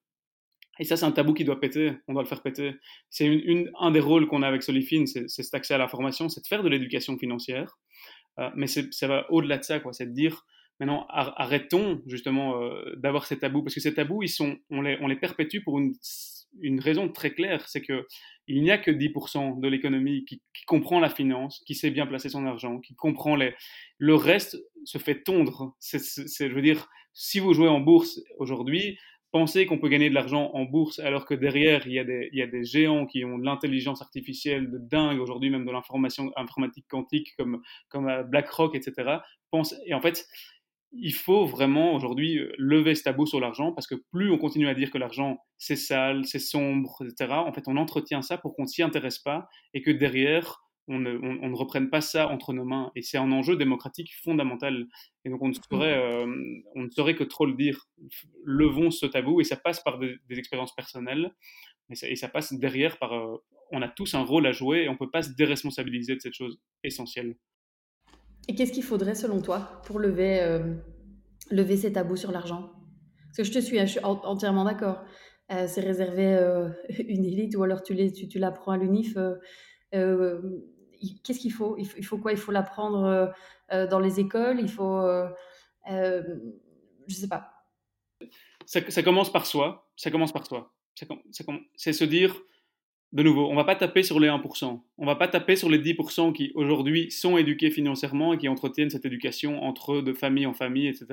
Et ça, c'est un tabou qui doit péter, on doit le faire péter. C'est une, un des rôles qu'on a avec Solifine, c'est cet accès à la formation, c'est de faire de l'éducation financière. Euh, mais ça va au-delà de ça, quoi. C'est de dire, maintenant, arrêtons justement euh, d'avoir ces tabous, parce que ces tabous, ils sont, on, les, on les perpétue pour une, une raison très claire, c'est que il n'y a que 10% de l'économie qui, qui, comprend la finance, qui sait bien placer son argent, qui comprend les... Le reste se fait tondre. C'est, je veux dire, si vous jouez en bourse aujourd'hui, penser qu'on peut gagner de l'argent en bourse alors que derrière, il y a des, géants qui ont de l'intelligence artificielle de dingue, aujourd'hui même de l'information informatique quantique comme, BlackRock, etc. Pense, et en fait, il faut vraiment aujourd'hui lever ce tabou sur l'argent parce que plus on continue à dire que l'argent c'est sale, c'est sombre, etc., en fait on entretient ça pour qu'on ne s'y intéresse pas et que derrière on ne, reprenne pas ça entre nos mains. Et c'est un enjeu démocratique fondamental. Et donc on ne saurait, mmh. euh, on ne saurait que trop le dire. Levons ce tabou et ça passe par des, expériences personnelles. Et ça, passe derrière par... Euh, on a tous un rôle à jouer et on ne peut pas se déresponsabiliser de cette chose essentielle. Et qu'est-ce qu'il faudrait selon toi pour lever, euh, lever ces tabous sur l'argent? Parce que je te suis, hein, je suis entièrement d'accord. c'est réservé une élite ou alors tu, tu, tu l'apprends à l'UNIF qu'est-ce qu'il faut? Il, faut quoi? Il faut l'apprendre euh, euh, dans les écoles? Il faut. Euh, je sais pas. Ça, commence par soi. Ça commence par soi. C'est se dire, de nouveau, on va pas taper sur les 1%. On va pas taper sur les 10% qui aujourd'hui sont éduqués financièrement et qui entretiennent cette éducation entre eux, de famille en famille, etc.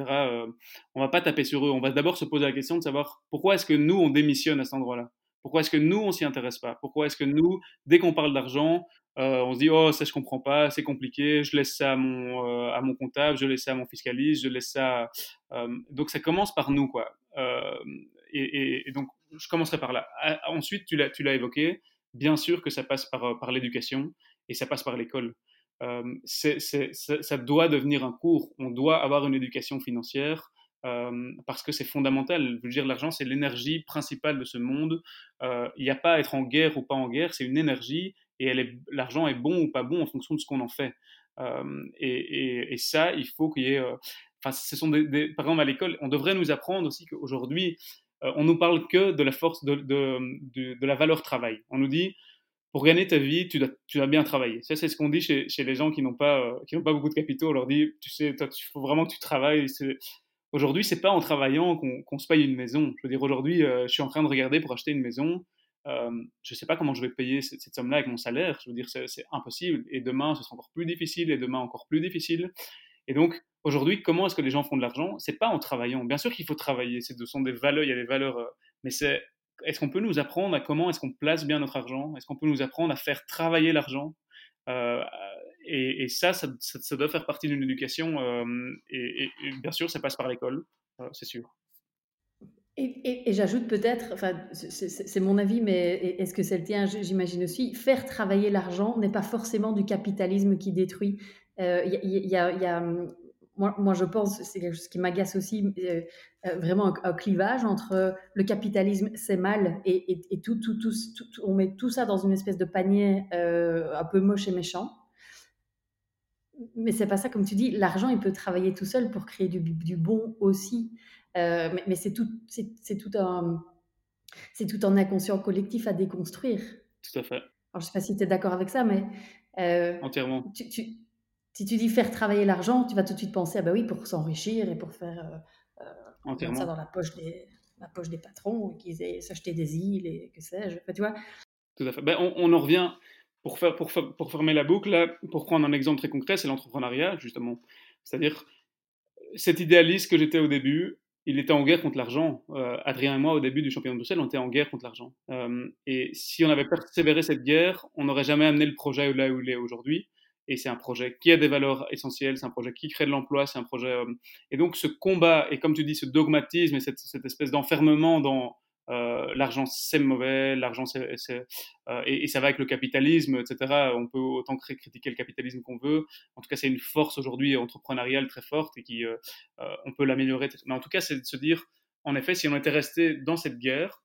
on va pas taper sur eux. On va d'abord se poser la question de savoir pourquoi est-ce que nous, on démissionne à cet endroit-là? Pourquoi est-ce que nous, on s'y intéresse pas? Pourquoi est-ce que nous, dès qu'on parle d'argent, euh, on se dit oh ça je comprends pas, c'est compliqué, je laisse ça à mon euh, à mon comptable, je laisse ça à mon fiscaliste, je laisse ça. Euh, donc ça commence par nous quoi. Et, et, donc je commencerai par là. ensuite tu l'as tu l'as évoqué, bien sûr que ça passe par par l'éducation et ça passe par l'école. c'est, ça doit devenir un cours. On doit avoir une éducation financière. Parce que c'est fondamental. Je veux dire, l'argent, c'est l'énergie principale de ce monde. Il n'y a pas à être en guerre ou pas en guerre, c'est une énergie et l'argent est bon ou pas bon en fonction de ce qu'on en fait. Euh, et, ça, il faut qu'il y ait. Euh, enfin, ce sont par exemple à l'école, on devrait nous apprendre aussi qu'aujourd'hui, euh, on nous parle que de la force de, de, la valeur travail. On nous dit pour gagner ta vie, tu dois, bien travailler. Ça, c'est ce qu'on dit chez, les gens qui n'ont pas, pas beaucoup de capitaux. On leur dit, tu sais, il faut vraiment que tu travailles. Aujourd'hui, c'est pas en travaillant qu'on se paye une maison. Je veux dire, aujourd'hui, je suis en train de regarder pour acheter une maison je ne sais pas comment je vais payer cette, somme-là avec mon salaire. Je veux dire, c'est impossible. Et demain, ce sera encore plus difficile. Et demain, encore plus difficile. Et donc, aujourd'hui, comment est-ce que les gens font de l'argent? C'est pas en travaillant. Bien sûr qu'il faut travailler. Ce sont des valeurs. Il y a des valeurs. Euh, mais c'est. Est-ce qu'on peut nous apprendre à comment est-ce qu'on place bien notre argent? Est-ce qu'on peut nous apprendre à faire travailler l'argent? Euh, et, ça, ça, doit faire partie d'une éducation. et, bien sûr, ça passe par l'école, c'est sûr. Et, j'ajoute peut-être, enfin, c'est mon avis, mais est-ce que c'est le tien? J'imagine aussi, faire travailler l'argent n'est pas forcément du capitalisme qui détruit. Euh, y, a, moi, je pense, c'est quelque chose qui m'agace aussi, euh, euh, vraiment un, clivage entre le capitalisme, c'est mal, et, on met tout ça dans une espèce de panier un peu moche et méchant. Mais c'est pas ça, comme tu dis, l'argent, il peut travailler tout seul pour créer du, du bon aussi. Euh, mais, c'est tout, c'est, tout un, c'est tout un inconscient collectif à déconstruire. Tout à fait. Alors, je ne sais pas si tu es d'accord avec ça, mais euh, entièrement. Tu, si tu dis faire travailler l'argent, tu vas tout de suite penser ah bah oui pour s'enrichir et pour faire euh, entièrement. ça dans la poche des la poche des patrons qu'ils aient s'acheter des îles et que sais-je. tu vois? Tout à fait. Ben, on, on, en revient pour faire pour, pour fermer la boucle pour prendre un exemple très concret, c'est l'entrepreneuriat justement. C'est-à-dire cet idéaliste que j'étais au début, il était en guerre contre l'argent. Euh, Adrien et moi, au début du championnat de Bruxelles, on était en guerre contre l'argent. Euh, et si on avait persévéré cette guerre, on n'aurait jamais amené le projet là où il est aujourd'hui. Et c'est un projet qui a des valeurs essentielles, c'est un projet qui crée de l'emploi, c'est un projet. Euh, et donc ce combat, et comme tu dis, ce dogmatisme et cette, espèce d'enfermement dans l'argent c'est mauvais, l'argent c'est, euh, et, ça va avec le capitalisme, etc. On peut autant critiquer le capitalisme qu'on veut. En tout cas, c'est une force aujourd'hui entrepreneuriale très forte et qui, euh, on peut l'améliorer. Mais en tout cas, c'est de se dire, en effet, si on était resté dans cette guerre,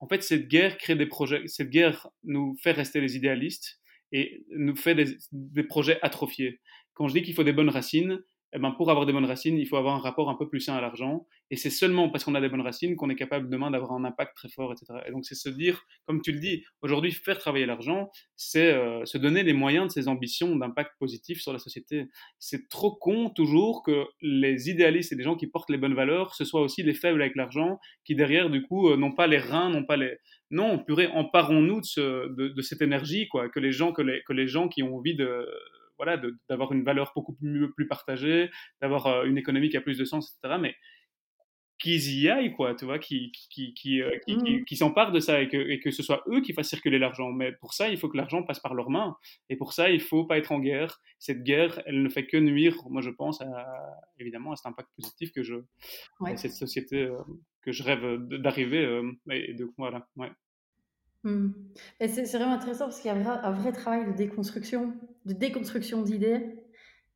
en fait, cette guerre crée des projets. Cette guerre nous fait rester les idéalistes et nous fait des, des projets atrophiés. Quand je dis qu'il faut des bonnes racines, eh ben, pour avoir des bonnes racines, il faut avoir un rapport un peu plus sain à l'argent. Et c'est seulement parce qu'on a des bonnes racines qu'on est capable demain d'avoir un impact très fort, etc. Et donc c'est se dire, comme tu le dis, aujourd'hui faire travailler l'argent, c'est euh, se donner les moyens de ses ambitions d'impact positif sur la société. C'est trop con toujours que les idéalistes et les gens qui portent les bonnes valeurs, ce soient aussi les faibles avec l'argent, qui derrière du coup euh, n'ont pas les reins, n'ont pas les... Non, purée, emparons-nous de, de, cette énergie, quoi, que les gens, que les, que les gens qui ont envie de voilà, d'avoir une valeur beaucoup plus, plus partagée, d'avoir euh, une économie qui a plus de sens, etc. Mais qu'ils y aillent, quoi, tu vois, qui, qui, qui, euh, mmh. qui, s'emparent de ça et que, et que ce soit eux qui fassent circuler l'argent. Mais pour ça, il faut que l'argent passe par leurs mains. Et pour ça, il faut pas être en guerre. Cette guerre, elle ne fait que nuire, moi, je pense, à, évidemment, à cet impact positif que je, à cette société euh, que je rêve d'arriver. Euh, et de, voilà, ouais. Mmh. C'est vraiment intéressant parce qu'il y a un vrai, travail de déconstruction, de déconstruction d'idées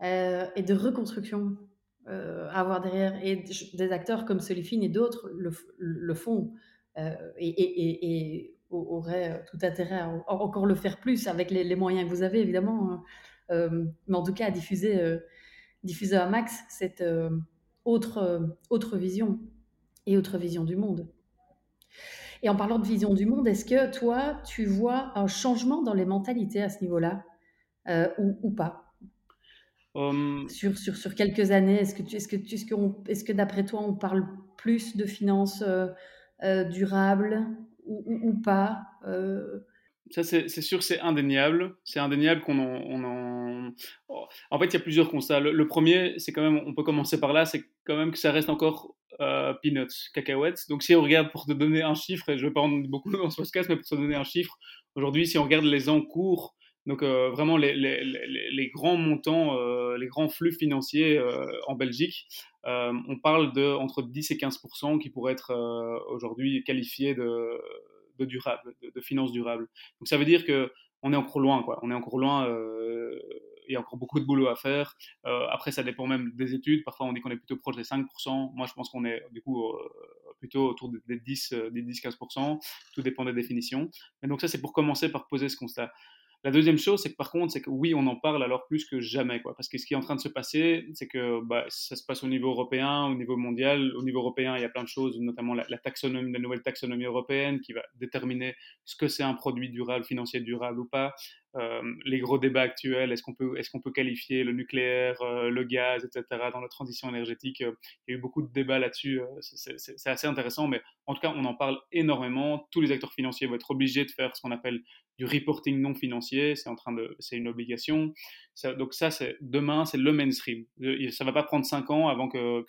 et de reconstruction euh, avoir derrière. Et des acteurs comme Solifine et d'autres le, font euh, et, auraient tout intérêt à encore le faire plus avec les, moyens que vous avez, évidemment. Hein. Euh, mais en tout cas, à diffuser, diffuser à max cette autre, autre vision et autre vision du monde. Et en parlant de vision du monde, est-ce que toi, tu vois un changement dans les mentalités à ce niveau-là? Ou, ou, pas Hum. sur, sur, sur, quelques années, est-ce que, tu, est-ce que, tu, est-ce que, est-ce que d'après toi, on parle plus de finances euh, euh, durables ou, ou, pas euh? Ça, c'est, c'est sûr, c'est indéniable. C'est indéniable qu'on en, on en... En fait, il y a plusieurs constats. Le, premier, c'est quand même, on peut commencer par là, c'est quand même que ça reste encore peanuts, cacahuètes. Donc, si on regarde, pour te donner un chiffre, et je ne vais pas en beaucoup dans ce podcast, mais pour te donner un chiffre, aujourd'hui, si on regarde les encours donc euh, vraiment les, les, les, grands montants, euh, les grands flux financiers euh, en Belgique, on parle de entre 10 et 15% qui pourraient être aujourd'hui qualifiés de, de durable, de, finances durables. Donc ça veut dire que on est encore loin, quoi. On est encore loin. il y a encore beaucoup de boulot à faire. après, ça dépend même des études. Parfois, on dit qu'on est plutôt proche des 5%. Moi, je pense qu'on est du coup plutôt autour des 10, des 10-15%. Tout dépend des définitions. Et donc ça, c'est pour commencer par poser ce constat. La deuxième chose, c'est que par contre, c'est que oui, on en parle alors plus que jamais, quoi. Parce que ce qui est en train de se passer, c'est que bah, ça se passe au niveau européen, au niveau mondial. Au niveau européen, il y a plein de choses, notamment la, taxonomie, la nouvelle taxonomie européenne qui va déterminer ce que c'est un produit durable, financier durable ou pas. Euh, les gros débats actuels, est-ce qu'on peut, est qu'on peut qualifier le nucléaire, euh, le gaz, etc. dans la transition énergétique? Euh, Il y a eu beaucoup de débats là-dessus, c'est assez intéressant, mais en tout cas, on en parle énormément. Tous les acteurs financiers vont être obligés de faire ce qu'on appelle du reporting non financier, c'est en train de, c'est une obligation. donc ça, c'est demain, c'est le mainstream. Ça va pas prendre cinq ans avant que,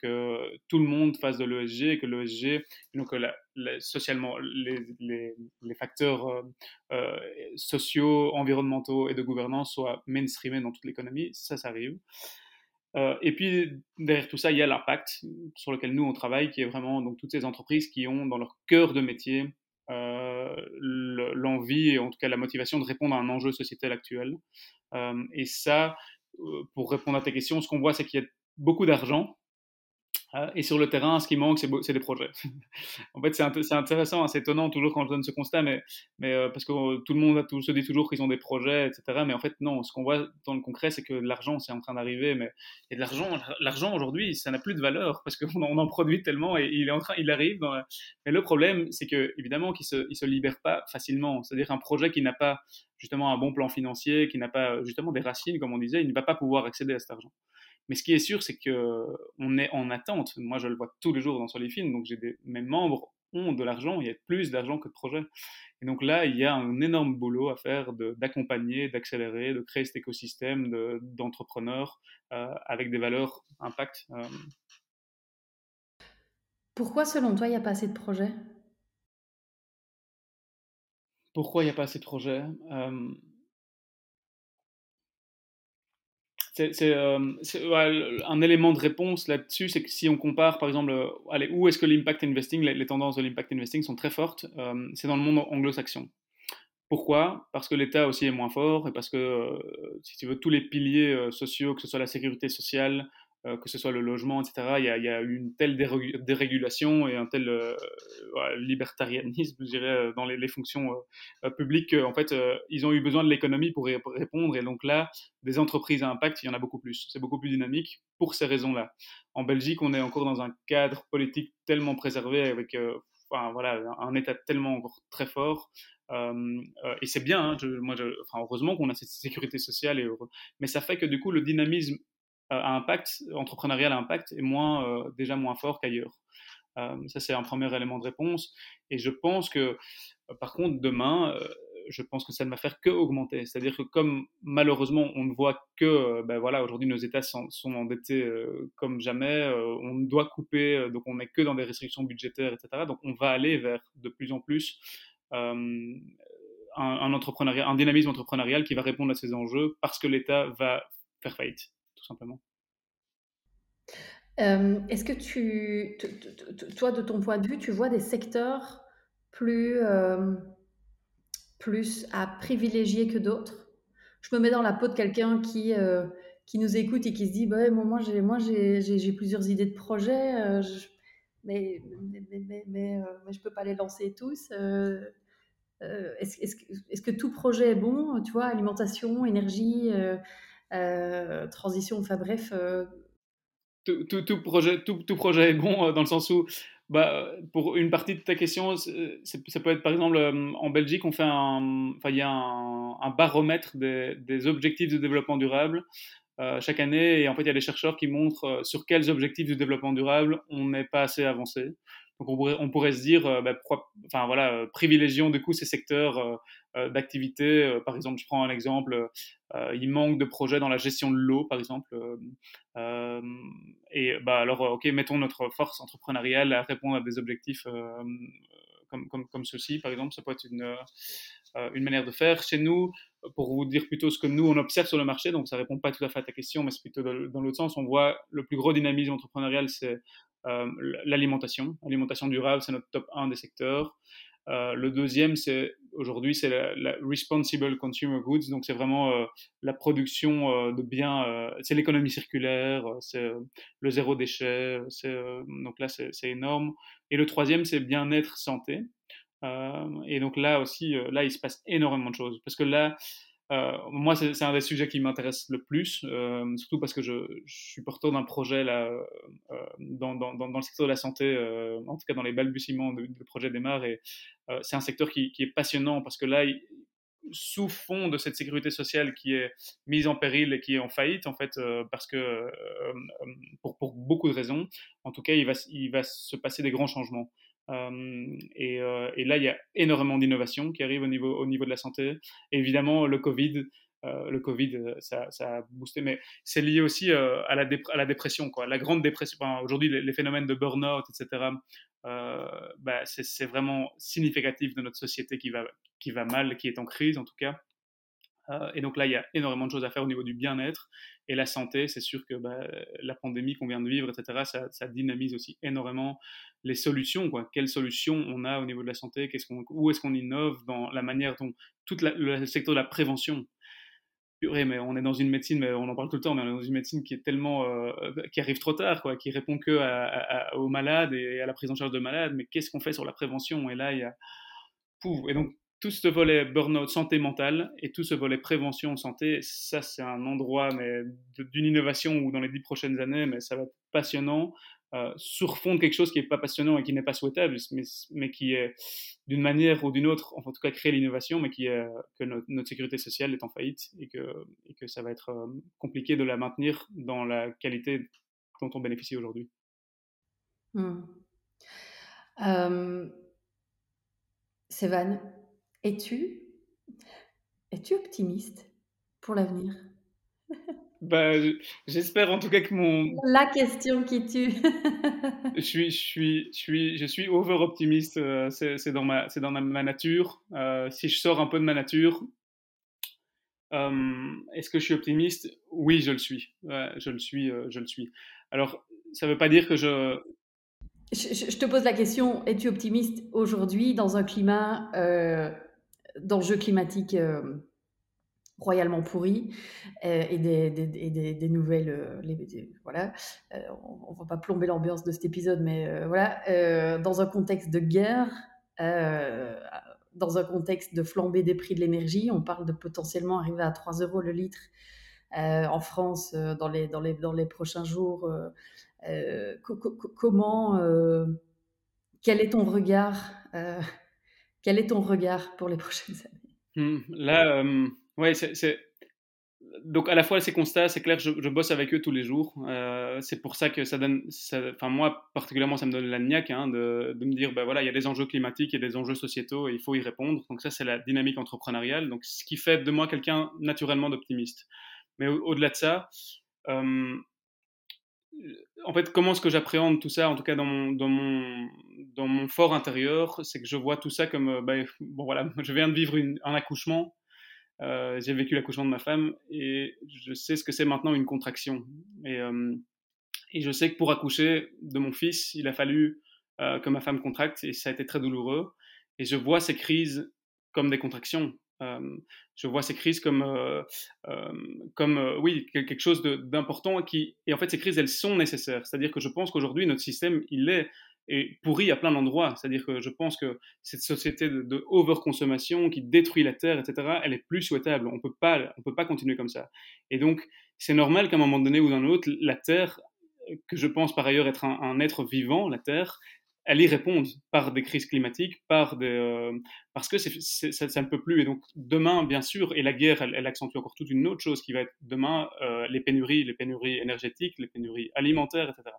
tout le monde fasse de l'ESG et que l'ESG, donc la, socialement, les, les, facteurs euh, euh, sociaux, environnementaux et de gouvernance soient mainstreamés dans toute l'économie. Ça, ça arrive. Euh, et puis, derrière tout ça, il y a l'impact sur lequel nous, on travaille, qui est vraiment donc, toutes ces entreprises qui ont dans leur cœur de métier l'envie et en tout cas la motivation de répondre à un enjeu sociétal actuel. et ça, pour répondre à ta question, ce qu'on voit, c'est qu'il y a beaucoup d'argent, et sur le terrain, ce qui manque, c'est des projets. en fait, c'est intéressant, hein, c'est étonnant toujours quand je donne ce constat, mais, euh, parce que euh, tout le monde se dit toujours qu'ils ont des projets, etc. Mais en fait, non, ce qu'on voit dans le concret, c'est que l'argent, c'est en train d'arriver. Mais et l'argent, aujourd'hui, ça n'a plus de valeur parce qu'on en, produit tellement et il est en train, il arrive. Mais le problème, c'est que évidemment, qu'il se, se libère pas facilement. C'est-à-dire un projet qui n'a pas justement un bon plan financier, qui n'a pas justement des racines, comme on disait, il ne va pas pouvoir accéder à cet argent. Mais ce qui est sûr, c'est qu'on est en attente. Moi, je le vois tous les jours dans Solifine, donc j'ai mes membres ont de l'argent, il y a plus d'argent que de projets. Et donc là, il y a un énorme boulot à faire d'accompagner, d'accélérer, de créer cet écosystème d'entrepreneurs euh, avec des valeurs impact. Euh. Pourquoi, selon toi, il n'y a pas assez de projets? Pourquoi il n'y a pas assez de projets? Euh, c'est euh, un élément de réponse là-dessus, c'est que si on compare, par exemple, euh, où est-ce que l'impact investing, les, tendances de l'impact investing sont très fortes, euh, c'est dans le monde anglo-saxon. Pourquoi? Parce que l'État aussi est moins fort et parce que, si tu veux, tous les piliers sociaux, que ce soit la sécurité sociale, que ce soit le logement, etc. Il y a, il y a une telle dérégulation et un tel euh, libertarianisme, je dirais, euh, dans les, fonctions publiques qu'en fait, ils ont eu besoin de l'économie pour, répondre. Et donc là, des entreprises à impact, il y en a beaucoup plus. C'est beaucoup plus dynamique pour ces raisons-là. En Belgique, on est encore dans un cadre politique tellement préservé avec enfin, voilà, un État tellement encore très fort. et c'est bien, hein, moi, heureusement qu'on a cette sécurité sociale, mais ça fait que du coup, le dynamisme à impact, entrepreneurial à impact, est moins, euh, déjà moins fort qu'ailleurs. Euh, ça, c'est un premier élément de réponse. Et je pense que, euh, par contre, demain, je pense que ça ne va faire que augmenter. C'est-à-dire que comme malheureusement on ne voit que, ben voilà, aujourd'hui nos États sont, endettés comme jamais, on doit couper, donc on n'est que dans des restrictions budgétaires, etc. Donc on va aller vers de plus en plus un, entrepreneuriat, un dynamisme entrepreneurial qui va répondre à ces enjeux parce que l'État va faire faillite, est-ce que tu, toi, de ton point de vue, tu vois des secteurs plus, plus à privilégier que d'autres? Je me mets dans la peau de quelqu'un qui, qui nous écoute et qui se dit bah, Moi, j'ai, plusieurs idées de projets, mais, mais, mais, je ne peux pas les lancer tous. Est-ce, est-ce, que tout projet est bon? Tu vois, alimentation, énergie, transition, enfin bref tout, projet, tout, projet est bon euh, dans le sens où, bah, pour une partie de ta question, ça peut être par exemple euh, en Belgique, on fait un, il y a un, baromètre des, objectifs de développement durable euh, chaque année, et en fait, il y a des chercheurs qui montrent sur quels objectifs de développement durable on n'est pas assez avancé. Donc on pourrait, se dire, euh, bah, enfin voilà, euh, privilégions du coup ces secteurs euh, d'activité. par exemple, je prends un exemple, il manque de projets dans la gestion de l'eau, par exemple. et bah alors, ok, mettons notre force entrepreneuriale à répondre à des objectifs comme, comme, comme ceci, par exemple. Ça peut être une, une manière de faire. Chez nous, pour vous dire plutôt ce que nous, on observe sur le marché, donc ça répond pas tout à fait à ta question, mais c'est plutôt dans l'autre sens. On voit le plus gros dynamisme entrepreneurial, c'est l'alimentation. L'alimentation durable, c'est notre top 1 des secteurs. Euh, le deuxième, c'est aujourd'hui, c'est la, responsible consumer goods. Donc, c'est vraiment euh, la production de biens. c'est l'économie circulaire, c'est le zéro déchet. donc là, c'est énorme. Et le troisième, c'est bien-être santé. et donc là aussi, là, il se passe énormément de choses. Parce que là, euh, moi, c'est un des sujets qui m'intéresse le plus, euh, surtout parce que je, suis porteur d'un projet euh, dans, le secteur de la santé, en tout cas dans les balbutiements du de projet démarre. Et c'est un secteur qui, est passionnant parce que là, sous fond de cette sécurité sociale qui est mise en péril et qui est en faillite, en fait, parce que pour, beaucoup de raisons, en tout cas, il va se passer des grands changements. Euh, et, euh, et, là, il y a énormément d'innovations qui arrivent au niveau, au niveau de la santé. évidemment, le Covid, euh, le Covid, ça, a boosté, mais c'est lié aussi à, la à, la dépression. Quoi. La grande dépression, aujourd'hui, les, phénomènes de burn-out, etc., bah, c'est vraiment significatif de notre société qui va, qui va mal, qui est en crise en tout cas. Euh, et donc là, il y a énormément de choses à faire au niveau du bien-être. Et la santé, c'est sûr que bah, la pandémie qu'on vient de vivre, etc., ça, dynamise aussi énormément les solutions. Quoi. Quelles solutions on a au niveau de la santé? Où est-ce qu'on innove dans la manière dont tout le secteur de la prévention? Mais on est dans une médecine, mais on en parle tout le temps, mais on est dans une médecine qui est tellement, euh, qui arrive trop tard, quoi, qui répond que aux malades et à la prise en charge de malades. Mais qu'est-ce qu'on fait sur la prévention? Et là, il y a, Pouf. et donc tout ce volet burn-out santé mentale et tout ce volet prévention santé, ça c'est un endroit mais d'une innovation où dans les dix prochaines années, mais ça va être passionnant, euh, sur fond de quelque chose qui n'est pas passionnant et qui n'est pas souhaitable, mais, mais qui est d'une manière ou d'une autre, en tout cas créer l'innovation, mais qui est que notre, sécurité sociale est en faillite et que, que ça va être euh, compliqué de la maintenir dans la qualité dont on bénéficie aujourd'hui. Hmm. Euh, es-tu es-tu optimiste pour l'avenir? Bah, j'espère en tout cas que mon la question qui tue. je suis je suis je suis je suis over optimiste. Euh, c'est dans ma c'est dans ma nature. Euh, si je sors un peu de ma nature, euh, est-ce que je suis optimiste? Oui, je le suis. je le suis. je le suis. Alors, ça ne veut pas dire que je je, te pose la question, es-tu optimiste aujourd'hui dans un climat d'enjeux climatiques euh, royalement pourris euh, et, des, des, des, nouvelles. Euh, les, voilà, on ne va pas plomber l'ambiance de cet épisode, mais voilà, dans un contexte de guerre. dans un contexte de flambée des prix de l'énergie, on parle de potentiellement arriver à 3 euros le litre en France dans, les, dans, les, dans les prochains jours. comment, quel est ton regard quel est ton regard pour les prochaines années? Mmh, Là, ouais, c'est donc à la fois ces constats, c'est clair, je, bosse avec eux tous les jours. Euh, c'est pour ça que ça donne, enfin moi particulièrement, ça me donne la niaque hein, de, me dire, ben voilà, il y a des enjeux climatiques, il y a des enjeux sociétaux et il faut y répondre. Donc ça, c'est la dynamique entrepreneuriale. Donc ce qui fait de moi quelqu'un naturellement d'optimiste. Mais au-delà de ça, euh, en fait, comment est-ce que j'appréhende tout ça, en tout cas dans mon, dans mon, dans mon fort intérieur, c'est que je vois tout ça comme, ben, bon voilà, je viens de vivre un accouchement euh, j'ai vécu l'accouchement de ma femme et je sais ce que c'est maintenant une contraction. Et, euh, et, je sais que pour accoucher de mon fils, il a fallu euh, que ma femme contracte et ça a été très douloureux. Et je vois ces crises comme des contractions. Je vois ces crises comme, comme oui, quelque chose d'important. Qui... Et en fait, ces crises, elles sont nécessaires. C'est-à-dire que je pense qu'aujourd'hui, notre système, il est et pourri à plein d'endroits. C'est-à-dire que je pense que cette société de, de overconsommation qui détruit la terre, etc., elle est plus souhaitable. On peut pas, on peut pas continuer comme ça. Et donc, c'est normal qu'à un moment donné ou d'un autre, la terre, que je pense par ailleurs être un, être vivant, la terre, elle y réponde par des crises climatiques, par des, euh, parce que ça, ça, ne peut plus. Et donc demain, bien sûr, et la guerre, elle, accentue encore toute une autre chose qui va être demain euh, les pénuries, les pénuries énergétiques, les pénuries alimentaires, etc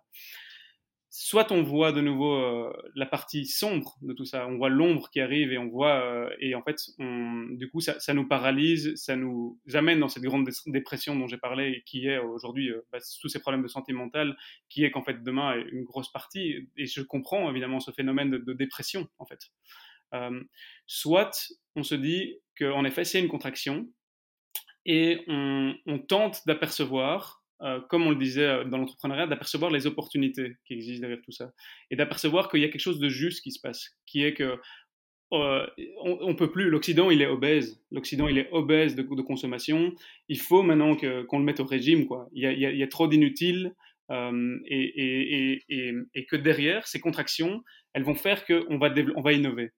soit on voit de nouveau euh, la partie sombre de tout ça, on voit l'ombre qui arrive et on voit, euh, et en fait, du coup, ça, nous paralyse, ça nous amène dans cette grande dépression dont j'ai parlé, qui est aujourd'hui euh, bah, tous ces problèmes de santé mentale, qui est qu'en fait demain une grosse partie, et je comprends évidemment ce phénomène de, dépression en fait. soit on se dit qu'en effet c'est une contraction, et on tente d'apercevoir euh, comme on le disait euh, dans l'entrepreneuriat, d'apercevoir les opportunités qui existent derrière tout ça. Et d'apercevoir qu'il y a quelque chose de juste qui se passe, qui est que euh, on, peut plus, l'Occident il est obèse, l'Occident il est obèse de, consommation, il faut maintenant qu'on le mette au régime, quoi. Il y a, trop d'inutiles et, que derrière, ces contractions, elles vont faire qu'on va, on va innover.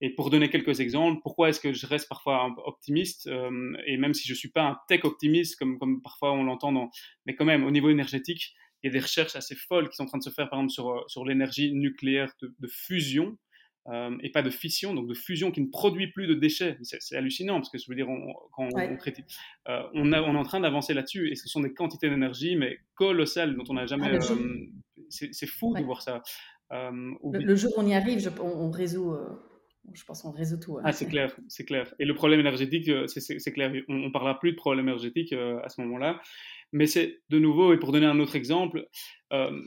Et pour donner quelques exemples, pourquoi est-ce que je reste parfois optimiste euh, Et même si je ne suis pas un tech optimiste, comme, comme parfois on l'entend, dans... mais quand même, au niveau énergétique, il y a des recherches assez folles qui sont en train de se faire, par exemple, sur, euh, sur l'énergie nucléaire de, fusion. Euh, et pas de fission, donc de fusion qui ne produit plus de déchets. C'est hallucinant parce que je veux dire, on, quand on, on, a, on, est en train d'avancer là-dessus et ce sont des quantités d'énergie mais colossales dont on n'a jamais. Ah, c'est fou de voir ça. le, jour où on y arrive, on, résout je pense qu'on résout tout. Ah, c'est clair, c'est clair. Et le problème énergétique, euh, c'est clair. On ne parlera plus de problème énergétique euh, à ce moment-là. Mais c'est de nouveau, et pour donner un autre exemple, euh,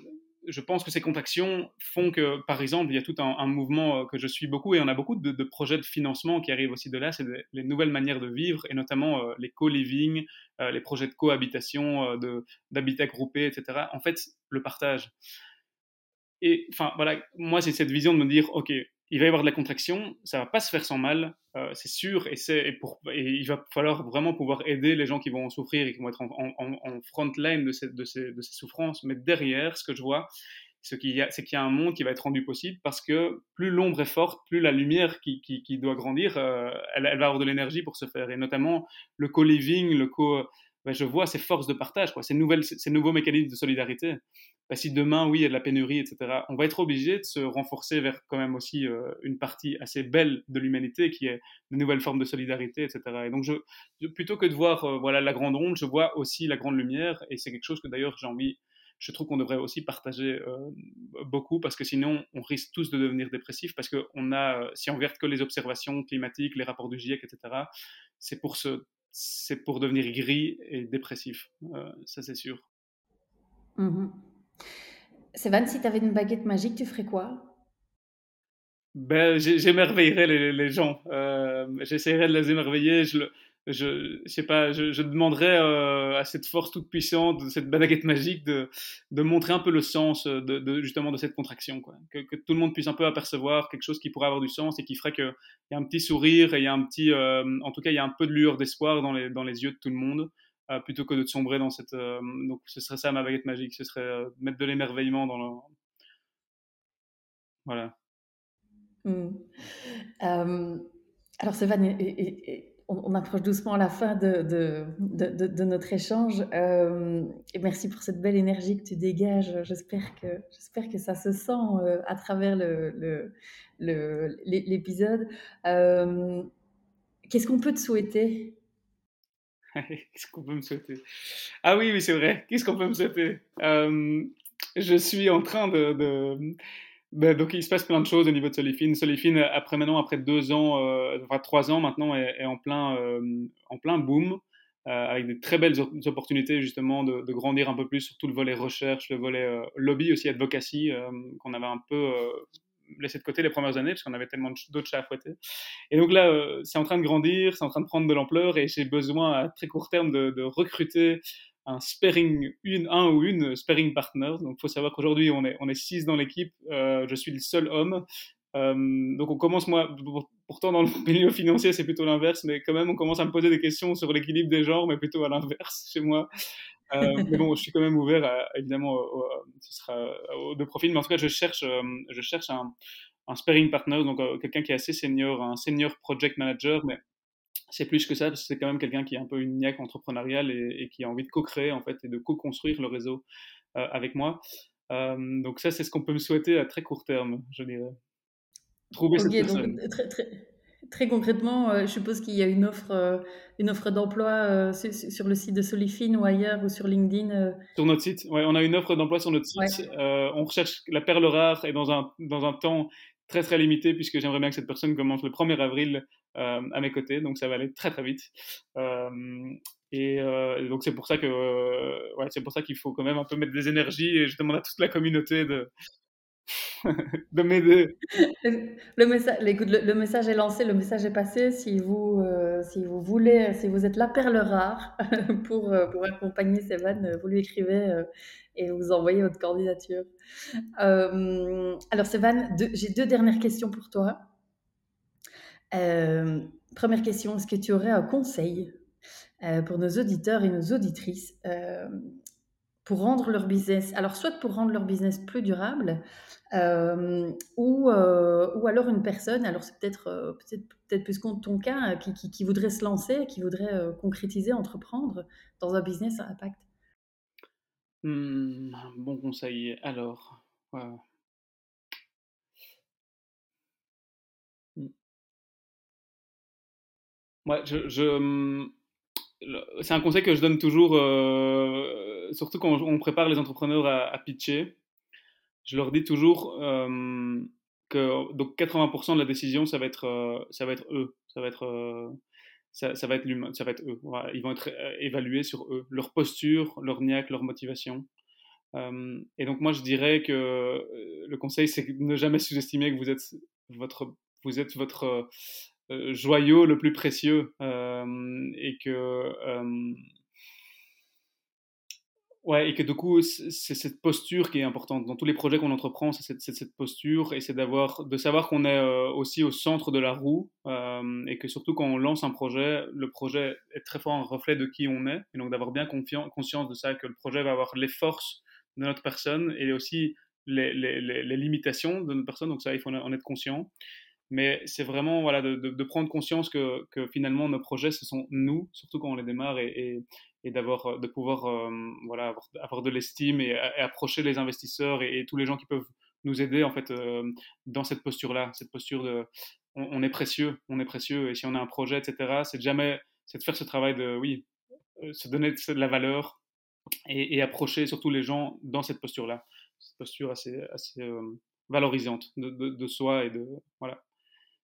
je pense que ces contractions font que, par exemple, il y a tout un, mouvement que je suis beaucoup, et on a beaucoup de, projets de financement qui arrivent aussi de là, c'est les nouvelles manières de vivre, et notamment les co-living, les projets de cohabitation, d'habitat groupé, etc. En fait, le partage. Et enfin, voilà, moi, c'est cette vision de me dire, OK, il va y avoir de la contraction, ça va pas se faire sans mal, euh, c'est sûr, et, et, pour, et, il va falloir vraiment pouvoir aider les gens qui vont en souffrir et qui vont être en, en, front line de ces, de, ces, de ces, souffrances. Mais derrière, ce que je vois, c'est qu'il y, a, qu'il y a un monde qui va être rendu possible parce que plus l'ombre est forte, plus la lumière qui, qui, qui doit grandir, euh, elle, elle, va avoir de l'énergie pour se faire. Et notamment le co-living, le co ben, je vois ces forces de partage, ces, nouvelles, ces nouveaux mécanismes de solidarité. Ben, si demain, oui, il y a de la pénurie, etc., on va être obligé de se renforcer vers quand même aussi euh, une partie assez belle de l'humanité qui est de nouvelles formes de solidarité, etc. Et donc, je, plutôt que de voir euh, voilà, la grande onde, je vois aussi la grande lumière, et c'est quelque chose que d'ailleurs j'ai envie, je trouve qu'on devrait aussi partager euh, beaucoup, parce que sinon, on risque tous de devenir dépressifs, parce que on a, si on regarde que les observations climatiques, les rapports du GIEC, etc., c'est pour se c'est pour devenir gris et dépressif. Euh, ça, c'est sûr. Mmh Sévan, si tu avais une baguette magique, tu ferais quoi? Ben, J'émerveillerais les, les, gens. Euh, J'essaierais de les émerveiller. Je, je, sais pas, je, demanderais euh, à cette force toute puissante, cette baguette magique, de, montrer un peu le sens de, de justement de cette contraction. Que, tout le monde puisse un peu apercevoir quelque chose qui pourrait avoir du sens et qui ferait qu'il y a un petit sourire et il y a un petit, euh, en tout cas, il y a un peu de lueur d'espoir dans les, yeux de tout le monde, euh, plutôt que de sombrer dans cette. donc, ce serait ça ma baguette magique, ce serait mettre de l'émerveillement dans le. Voilà. Mmh. alors, Stéphane, on, approche doucement à la fin de, de, notre échange. Euh, merci pour cette belle énergie que tu dégages. J'espère que, j'espère que ça se sent euh, à travers l'épisode. Le, le, euh, Qu'est-ce qu'on peut te souhaiter? Qu'est-ce qu'on peut me souhaiter? Ah oui, oui, c'est vrai. Qu'est-ce qu'on peut me souhaiter? Je suis en train de, ben, donc il se passe plein de choses au niveau de Solifine. Solifine, après maintenant, après deux ans, euh, enfin trois ans maintenant, est, en plein, euh, en plein boom. avec des très belles opportunités justement de, grandir un peu plus sur tout le volet recherche, le volet lobby aussi, advocacy, qu'on avait un peu laissé de côté les premières années parce qu'on avait tellement d'autres chats à fouetter. Et donc là, euh, c'est en train de grandir, c'est en train de prendre de l'ampleur et j'ai besoin à très court terme de recruter un sparring, une, un ou une sparring partner. Donc il faut savoir qu'aujourd'hui on est, on est six dans l'équipe, euh, je suis le seul homme. Euh, donc on commence, moi, pourtant dans le milieu financier c'est plutôt l'inverse, mais quand même on commence à me poser des questions sur l'équilibre des genres, mais plutôt à l'inverse chez moi. Euh, mais bon, je suis quand même ouvert, à, évidemment, ce sera aux deux profils. Mais en tout cas, je cherche, je cherche un, un sparring partner, donc quelqu'un qui est assez senior, un senior project manager, mais c'est plus que ça, parce que c'est quand même quelqu'un qui a un peu une niaque entrepreneuriale et, qui a envie de co-créer en fait et de co-construire le réseau avec moi. donc ça, c'est ce qu'on peut me souhaiter à très court terme, je dirais. Trouver cette personne. Donc, très, très, Très concrètement, euh, je suppose qu'il y a une offre, euh, une offre d'emploi euh, sur le site de Solifine ou ailleurs ou sur LinkedIn. Sur notre site, ouais, on a une offre d'emploi sur notre site. on recherche la perle rare et dans un, dans un temps très très limité puisque j'aimerais bien que cette personne commence le 1er avril à mes côtés, donc ça va aller très très vite. et donc c'est pour ça que ouais, c'est pour ça qu'il faut quand même un peu mettre des énergies et je demande à toute la communauté de, de m'aider. Le, message, le, message est lancé, le message est passé. Si vous, euh, si vous voulez, si vous êtes la perle rare pour, euh, pour accompagner Sévan, euh, vous lui écrivez et vous envoyez votre candidature. alors Sévan, j'ai deux dernières questions pour toi. première question, est-ce que tu aurais un conseil pour nos auditeurs et nos auditrices pour rendre leur business, alors soit pour rendre leur business plus durable, euh, ou, euh, ou alors une personne, alors c'est peut-être euh, peut-être peut plus ton cas, qui, qui, voudrait se lancer, qui voudrait concrétiser, entreprendre dans un business à impact. Mmh, bon conseil. Alors, mmh. je, je mmh, c'est un conseil que je donne toujours, euh, surtout quand on prépare les entrepreneurs à, pitcher. Je leur dis toujours euh, que donc 80% de la décision, ça va être, euh, ça va être eux, ça va être, ça, va être l'humain, ça va être eux. Ils vont être évalués sur eux, leur posture, leur niaque, leur motivation. et donc moi, je dirais que le conseil, c'est ne jamais sous-estimer que vous êtes votre, vous êtes votre joyau le plus précieux euh, et que euh, Ouais, et que du coup, c'est cette posture qui est importante. Dans tous les projets qu'on entreprend, c'est cette, cette, posture et c'est d'avoir, de savoir qu'on est aussi au centre de la roue et que surtout quand on lance un projet, le projet est très fort un reflet de qui on est et donc d'avoir bien conscience de ça, que le projet va avoir les forces de notre personne et aussi les, les, les limitations de notre personne. Donc ça, il faut en être conscient. Mais c'est vraiment voilà, de, de, prendre conscience que, que, finalement nos projets, ce sont nous, surtout quand on les démarre, et, et, d'avoir, de pouvoir euh, voilà, avoir, de l'estime et, approcher les investisseurs et, tous les gens qui peuvent nous aider en fait euh, dans cette posture-là, cette posture de on, est précieux, on est précieux, et si on a un projet, etc., c'est jamais, c'est de faire ce travail de, oui, euh, se donner de, la valeur et, approcher surtout les gens dans cette posture-là, cette posture assez, assez valorisante de, de, de, soi et de voilà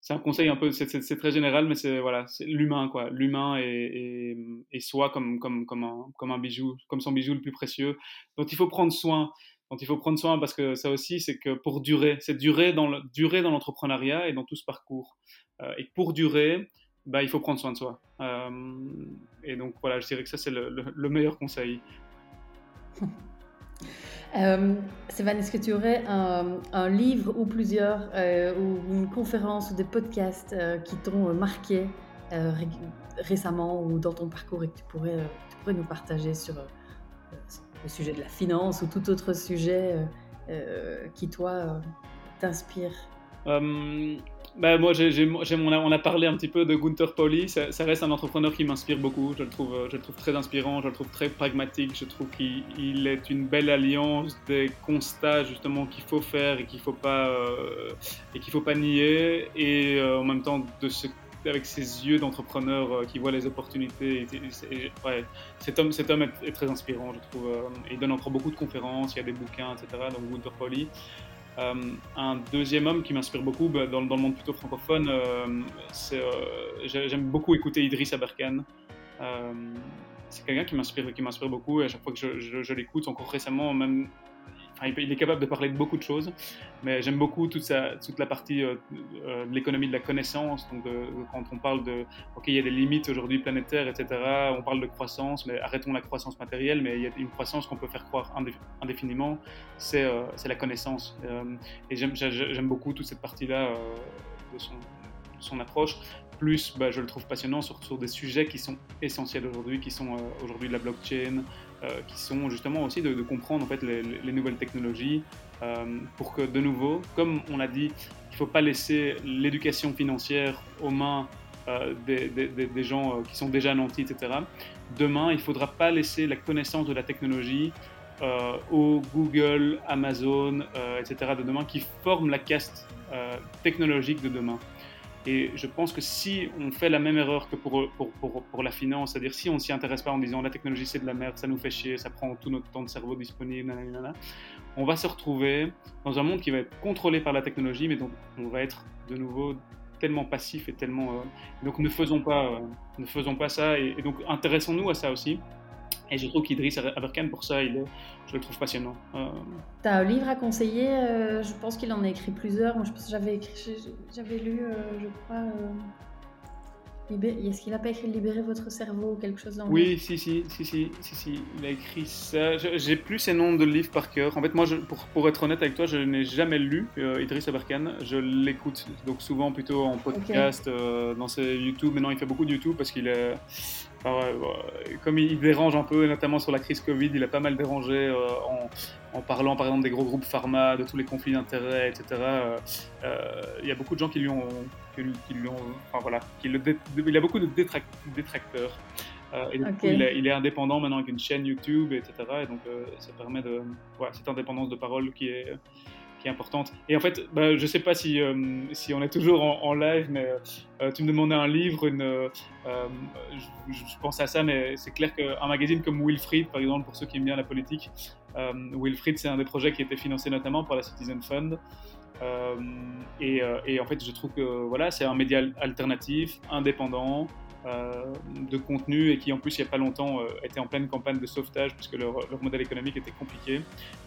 c'est un conseil un peu, c'est très général, mais c'est voilà, l'humain quoi, l'humain et, soi comme comme comme un bijou, comme son bijou le plus précieux, dont il faut prendre soin, dont il faut prendre soin parce que ça aussi c'est que pour durer, c'est durer dans le, l'entrepreneuriat et dans tout ce parcours, euh, et pour durer, bah il faut prendre soin de soi. Euh, et donc voilà, je dirais que ça c'est le meilleur conseil. Euh, est-ce que tu aurais un, livre ou plusieurs, euh, ou une conférence ou des podcasts euh, qui t'ont marqué récemment ou dans ton parcours et que tu pourrais nous partager sur le sujet de la finance ou tout autre sujet qui, toi, t'inspire? Bah, moi, on, a, parlé un petit peu de Gunther Pauli. Ça, reste un entrepreneur qui m'inspire beaucoup. Je le, trouve, je le trouve très inspirant, je le trouve très pragmatique. Je trouve qu'il est une belle alliance des constats justement qu'il faut faire et qu'il faut pas euh, faut pas nier, et euh, en même temps de ce avec ses yeux d'entrepreneur qui voit les opportunités. ouais, cet homme, cet homme est, très inspirant, je trouve. il donne encore beaucoup de conférences, il y a des bouquins, etc. Donc Woodward Polly. un deuxième homme qui m'inspire beaucoup bah, dans, le monde plutôt francophone, j'aime beaucoup écouter Idriss Aberkan c'est quelqu'un qui m'inspire, beaucoup. Et à chaque fois que je, l'écoute, encore récemment, même, il est capable de parler de beaucoup de choses. Mais j'aime beaucoup toute, la partie euh, euh, de l'économie de la connaissance. Donc, quand on parle de, ok, il y a des limites aujourd'hui planétaires, etc. On parle de croissance, mais arrêtons la croissance matérielle. Mais il y a une croissance qu'on peut faire croire indéfiniment, c'est euh, c'est la connaissance. et j'aime beaucoup toute cette partie-là de son, approche plus, bah, je le trouve passionnant sur, des sujets qui sont essentiels aujourd'hui, qui sont aujourd'hui de la blockchain, euh, qui sont justement aussi de, comprendre en fait les, nouvelles technologies euh, pour que de nouveau, comme on l'a dit, il ne faut pas laisser l'éducation financière aux mains des, des, des, gens qui sont déjà nantis, etc. Demain, il ne faudra pas laisser la connaissance de la technologie aux Google, Amazon, etc. de demain qui forment la caste technologique de demain. Et je pense que si on fait la même erreur que pour, pour, pour, pour la finance, c'est-à-dire si on ne s'y intéresse pas en disant la technologie c'est de la merde, ça nous fait chier, ça prend tout notre temps de cerveau disponible, on va se retrouver dans un monde qui va être contrôlé par la technologie, mais dont on va être de nouveau tellement passif et tellement... Euh, donc ne faisons pas, euh, ne faisons pas ça et donc intéressons-nous à ça aussi. Et je trouve qu'Idriss Aberkan, pour ça, il je le trouve passionnant. Euh... Tu as un livre à conseiller euh, Je pense qu'il en a écrit plusieurs. Moi, je pense que j'avais, écrit, j'avais lu, euh, je crois, euh, est-ce qu'il n'a pas écrit Libérer votre cerveau ou quelque chose dans Oui, si, si, si, si, si, si, il a écrit ça. J'ai plus ces noms de livres par cœur. En fait, moi, je, pour, pour, être honnête avec toi, je n'ai jamais lu euh, Idriss Aberkan. Je l'écoute donc souvent plutôt en podcast, euh, dans ses YouTube. Maintenant, il fait beaucoup de YouTube parce qu'il est. comme il dérange un peu, notamment sur la crise Covid, il a pas mal dérangé euh, en, en, parlant par exemple des gros groupes pharma, de tous les conflits d'intérêts, etc. Il y a beaucoup de gens qui lui ont, qui, lui ont, enfin voilà, qui le il a beaucoup de détracteurs. Euh, il, est, indépendant maintenant avec une chaîne YouTube, etc. Et donc, euh, ça permet de. Voilà, cette indépendance de parole qui est, qui est importante. Et en fait, bah, je ne sais pas si, euh, si on est toujours en, live, mais tu me demandais un livre, une, je, je, pense à ça, mais c'est clair qu'un magazine comme Wilfried, par exemple, pour ceux qui aiment bien la politique, Wilfried, c'est un des projets qui a été financé notamment par la Citizen Fund. Euh, euh, et, en fait, je trouve que voilà, c'est un média alternatif, indépendant, euh, de contenu et qui en plus il n'y a pas longtemps était en pleine campagne de sauvetage puisque leur, leur, modèle économique était compliqué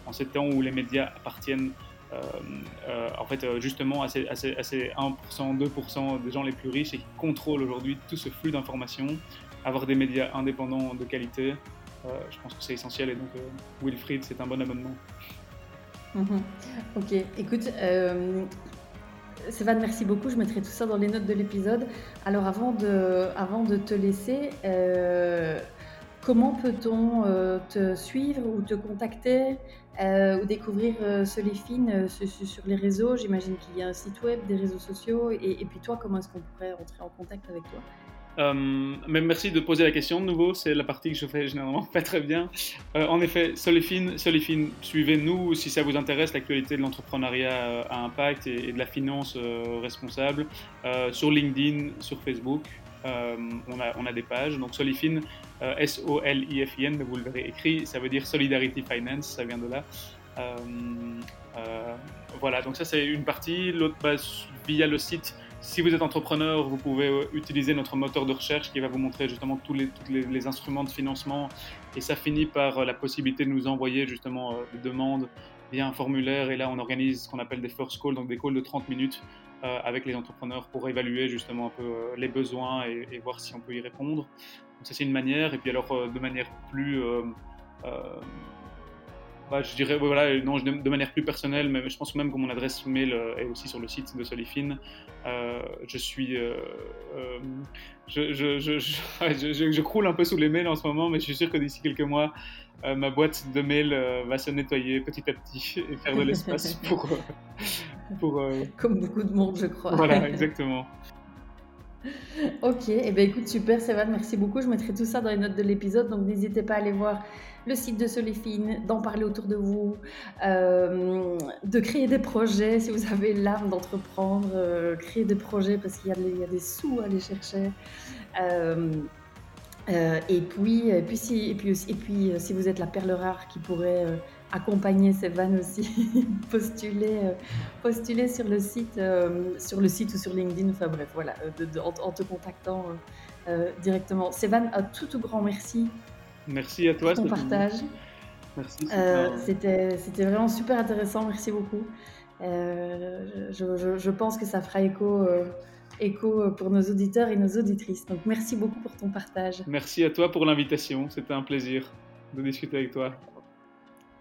en ces temps où les médias appartiennent en fait justement à ces, 1%, 2% des gens les plus riches et qui contrôlent aujourd'hui tout ce flux d'informations, avoir des médias indépendants de qualité, je pense que c'est essentiel et donc Wilfried c'est un bon abonnement. Mhm. Ok, écoute, euh, merci beaucoup. Je mettrai tout ça dans les notes de l'épisode. Alors, avant de, avant de te laisser, euh, comment peut-on euh, te suivre ou te contacter? Ou découvrir Solifine sur les réseaux J'imagine qu'il y a un site web, des réseaux sociaux. Et, puis, toi, comment est-ce qu'on pourrait rentrer en contact avec toi? Euh, mais merci de poser la question de nouveau, c'est la partie que je fais généralement pas très bien. Euh, en effet, Solifine, Solifine suivez-nous si ça vous intéresse l'actualité de l'entrepreneuriat euh, à impact et, de la finance responsable sur LinkedIn, sur Facebook. On, a, on a des pages, donc S-O-L-I-F-I-N, mais vous le verrez écrit, ça veut dire Solidarity Finance, ça vient de là. voilà, donc ça c'est une partie. L'autre, via le site si vous êtes entrepreneur, vous pouvez euh, utiliser notre moteur de recherche qui va vous montrer justement tous les, instruments de financement. Et ça finit par euh, la possibilité de nous envoyer justement euh, des demandes via un formulaire. Et là, on organise ce qu'on appelle des first calls, donc des calls de 30 minutes avec les entrepreneurs pour évaluer justement un peu les besoins et, voir si on peut y répondre. Donc ça, c'est une manière. Et puis alors, de manière plus bah, je dirais, voilà, non, de manière plus personnelle, mais je pense même que mon adresse mail euh, est aussi sur le site de Solifine. Euh, je suis. Euh, je, je, je, je, croule un peu sous les mails en ce moment, mais je suis sûr que d'ici quelques mois, ma boîte de mails va se nettoyer petit à petit et faire de l'espace pour. pour Comme beaucoup de monde, je crois. Voilà, exactement. Ok, et eh ben écoute, super, Sévan, merci beaucoup. Je mettrai tout ça dans les notes de l'épisode, donc n'hésitez pas à aller voir le site de Solifine, d'en parler autour de vous, euh, de créer des projets si vous avez l'âme d'entreprendre, euh, créer des projets parce qu'il y, a des sous à aller chercher. Euh, et puis, et puis, si, et puis, et puis, si vous êtes la perle rare qui pourrait accompagner ces vannes aussi, postuler, postuler sur le site, sur le site ou sur LinkedIn. Enfin bref, voilà, en, te contactant directement. Sévan, un tout, tout grand merci Merci à toi. Pour ton partage. Merci. Euh, c'était, vraiment super intéressant. Merci beaucoup. Euh, je, je, pense que ça fera écho, euh, écho pour nos auditeurs et nos auditrices. Donc merci beaucoup pour ton partage. Merci à toi pour l'invitation. C'était un plaisir de discuter avec toi.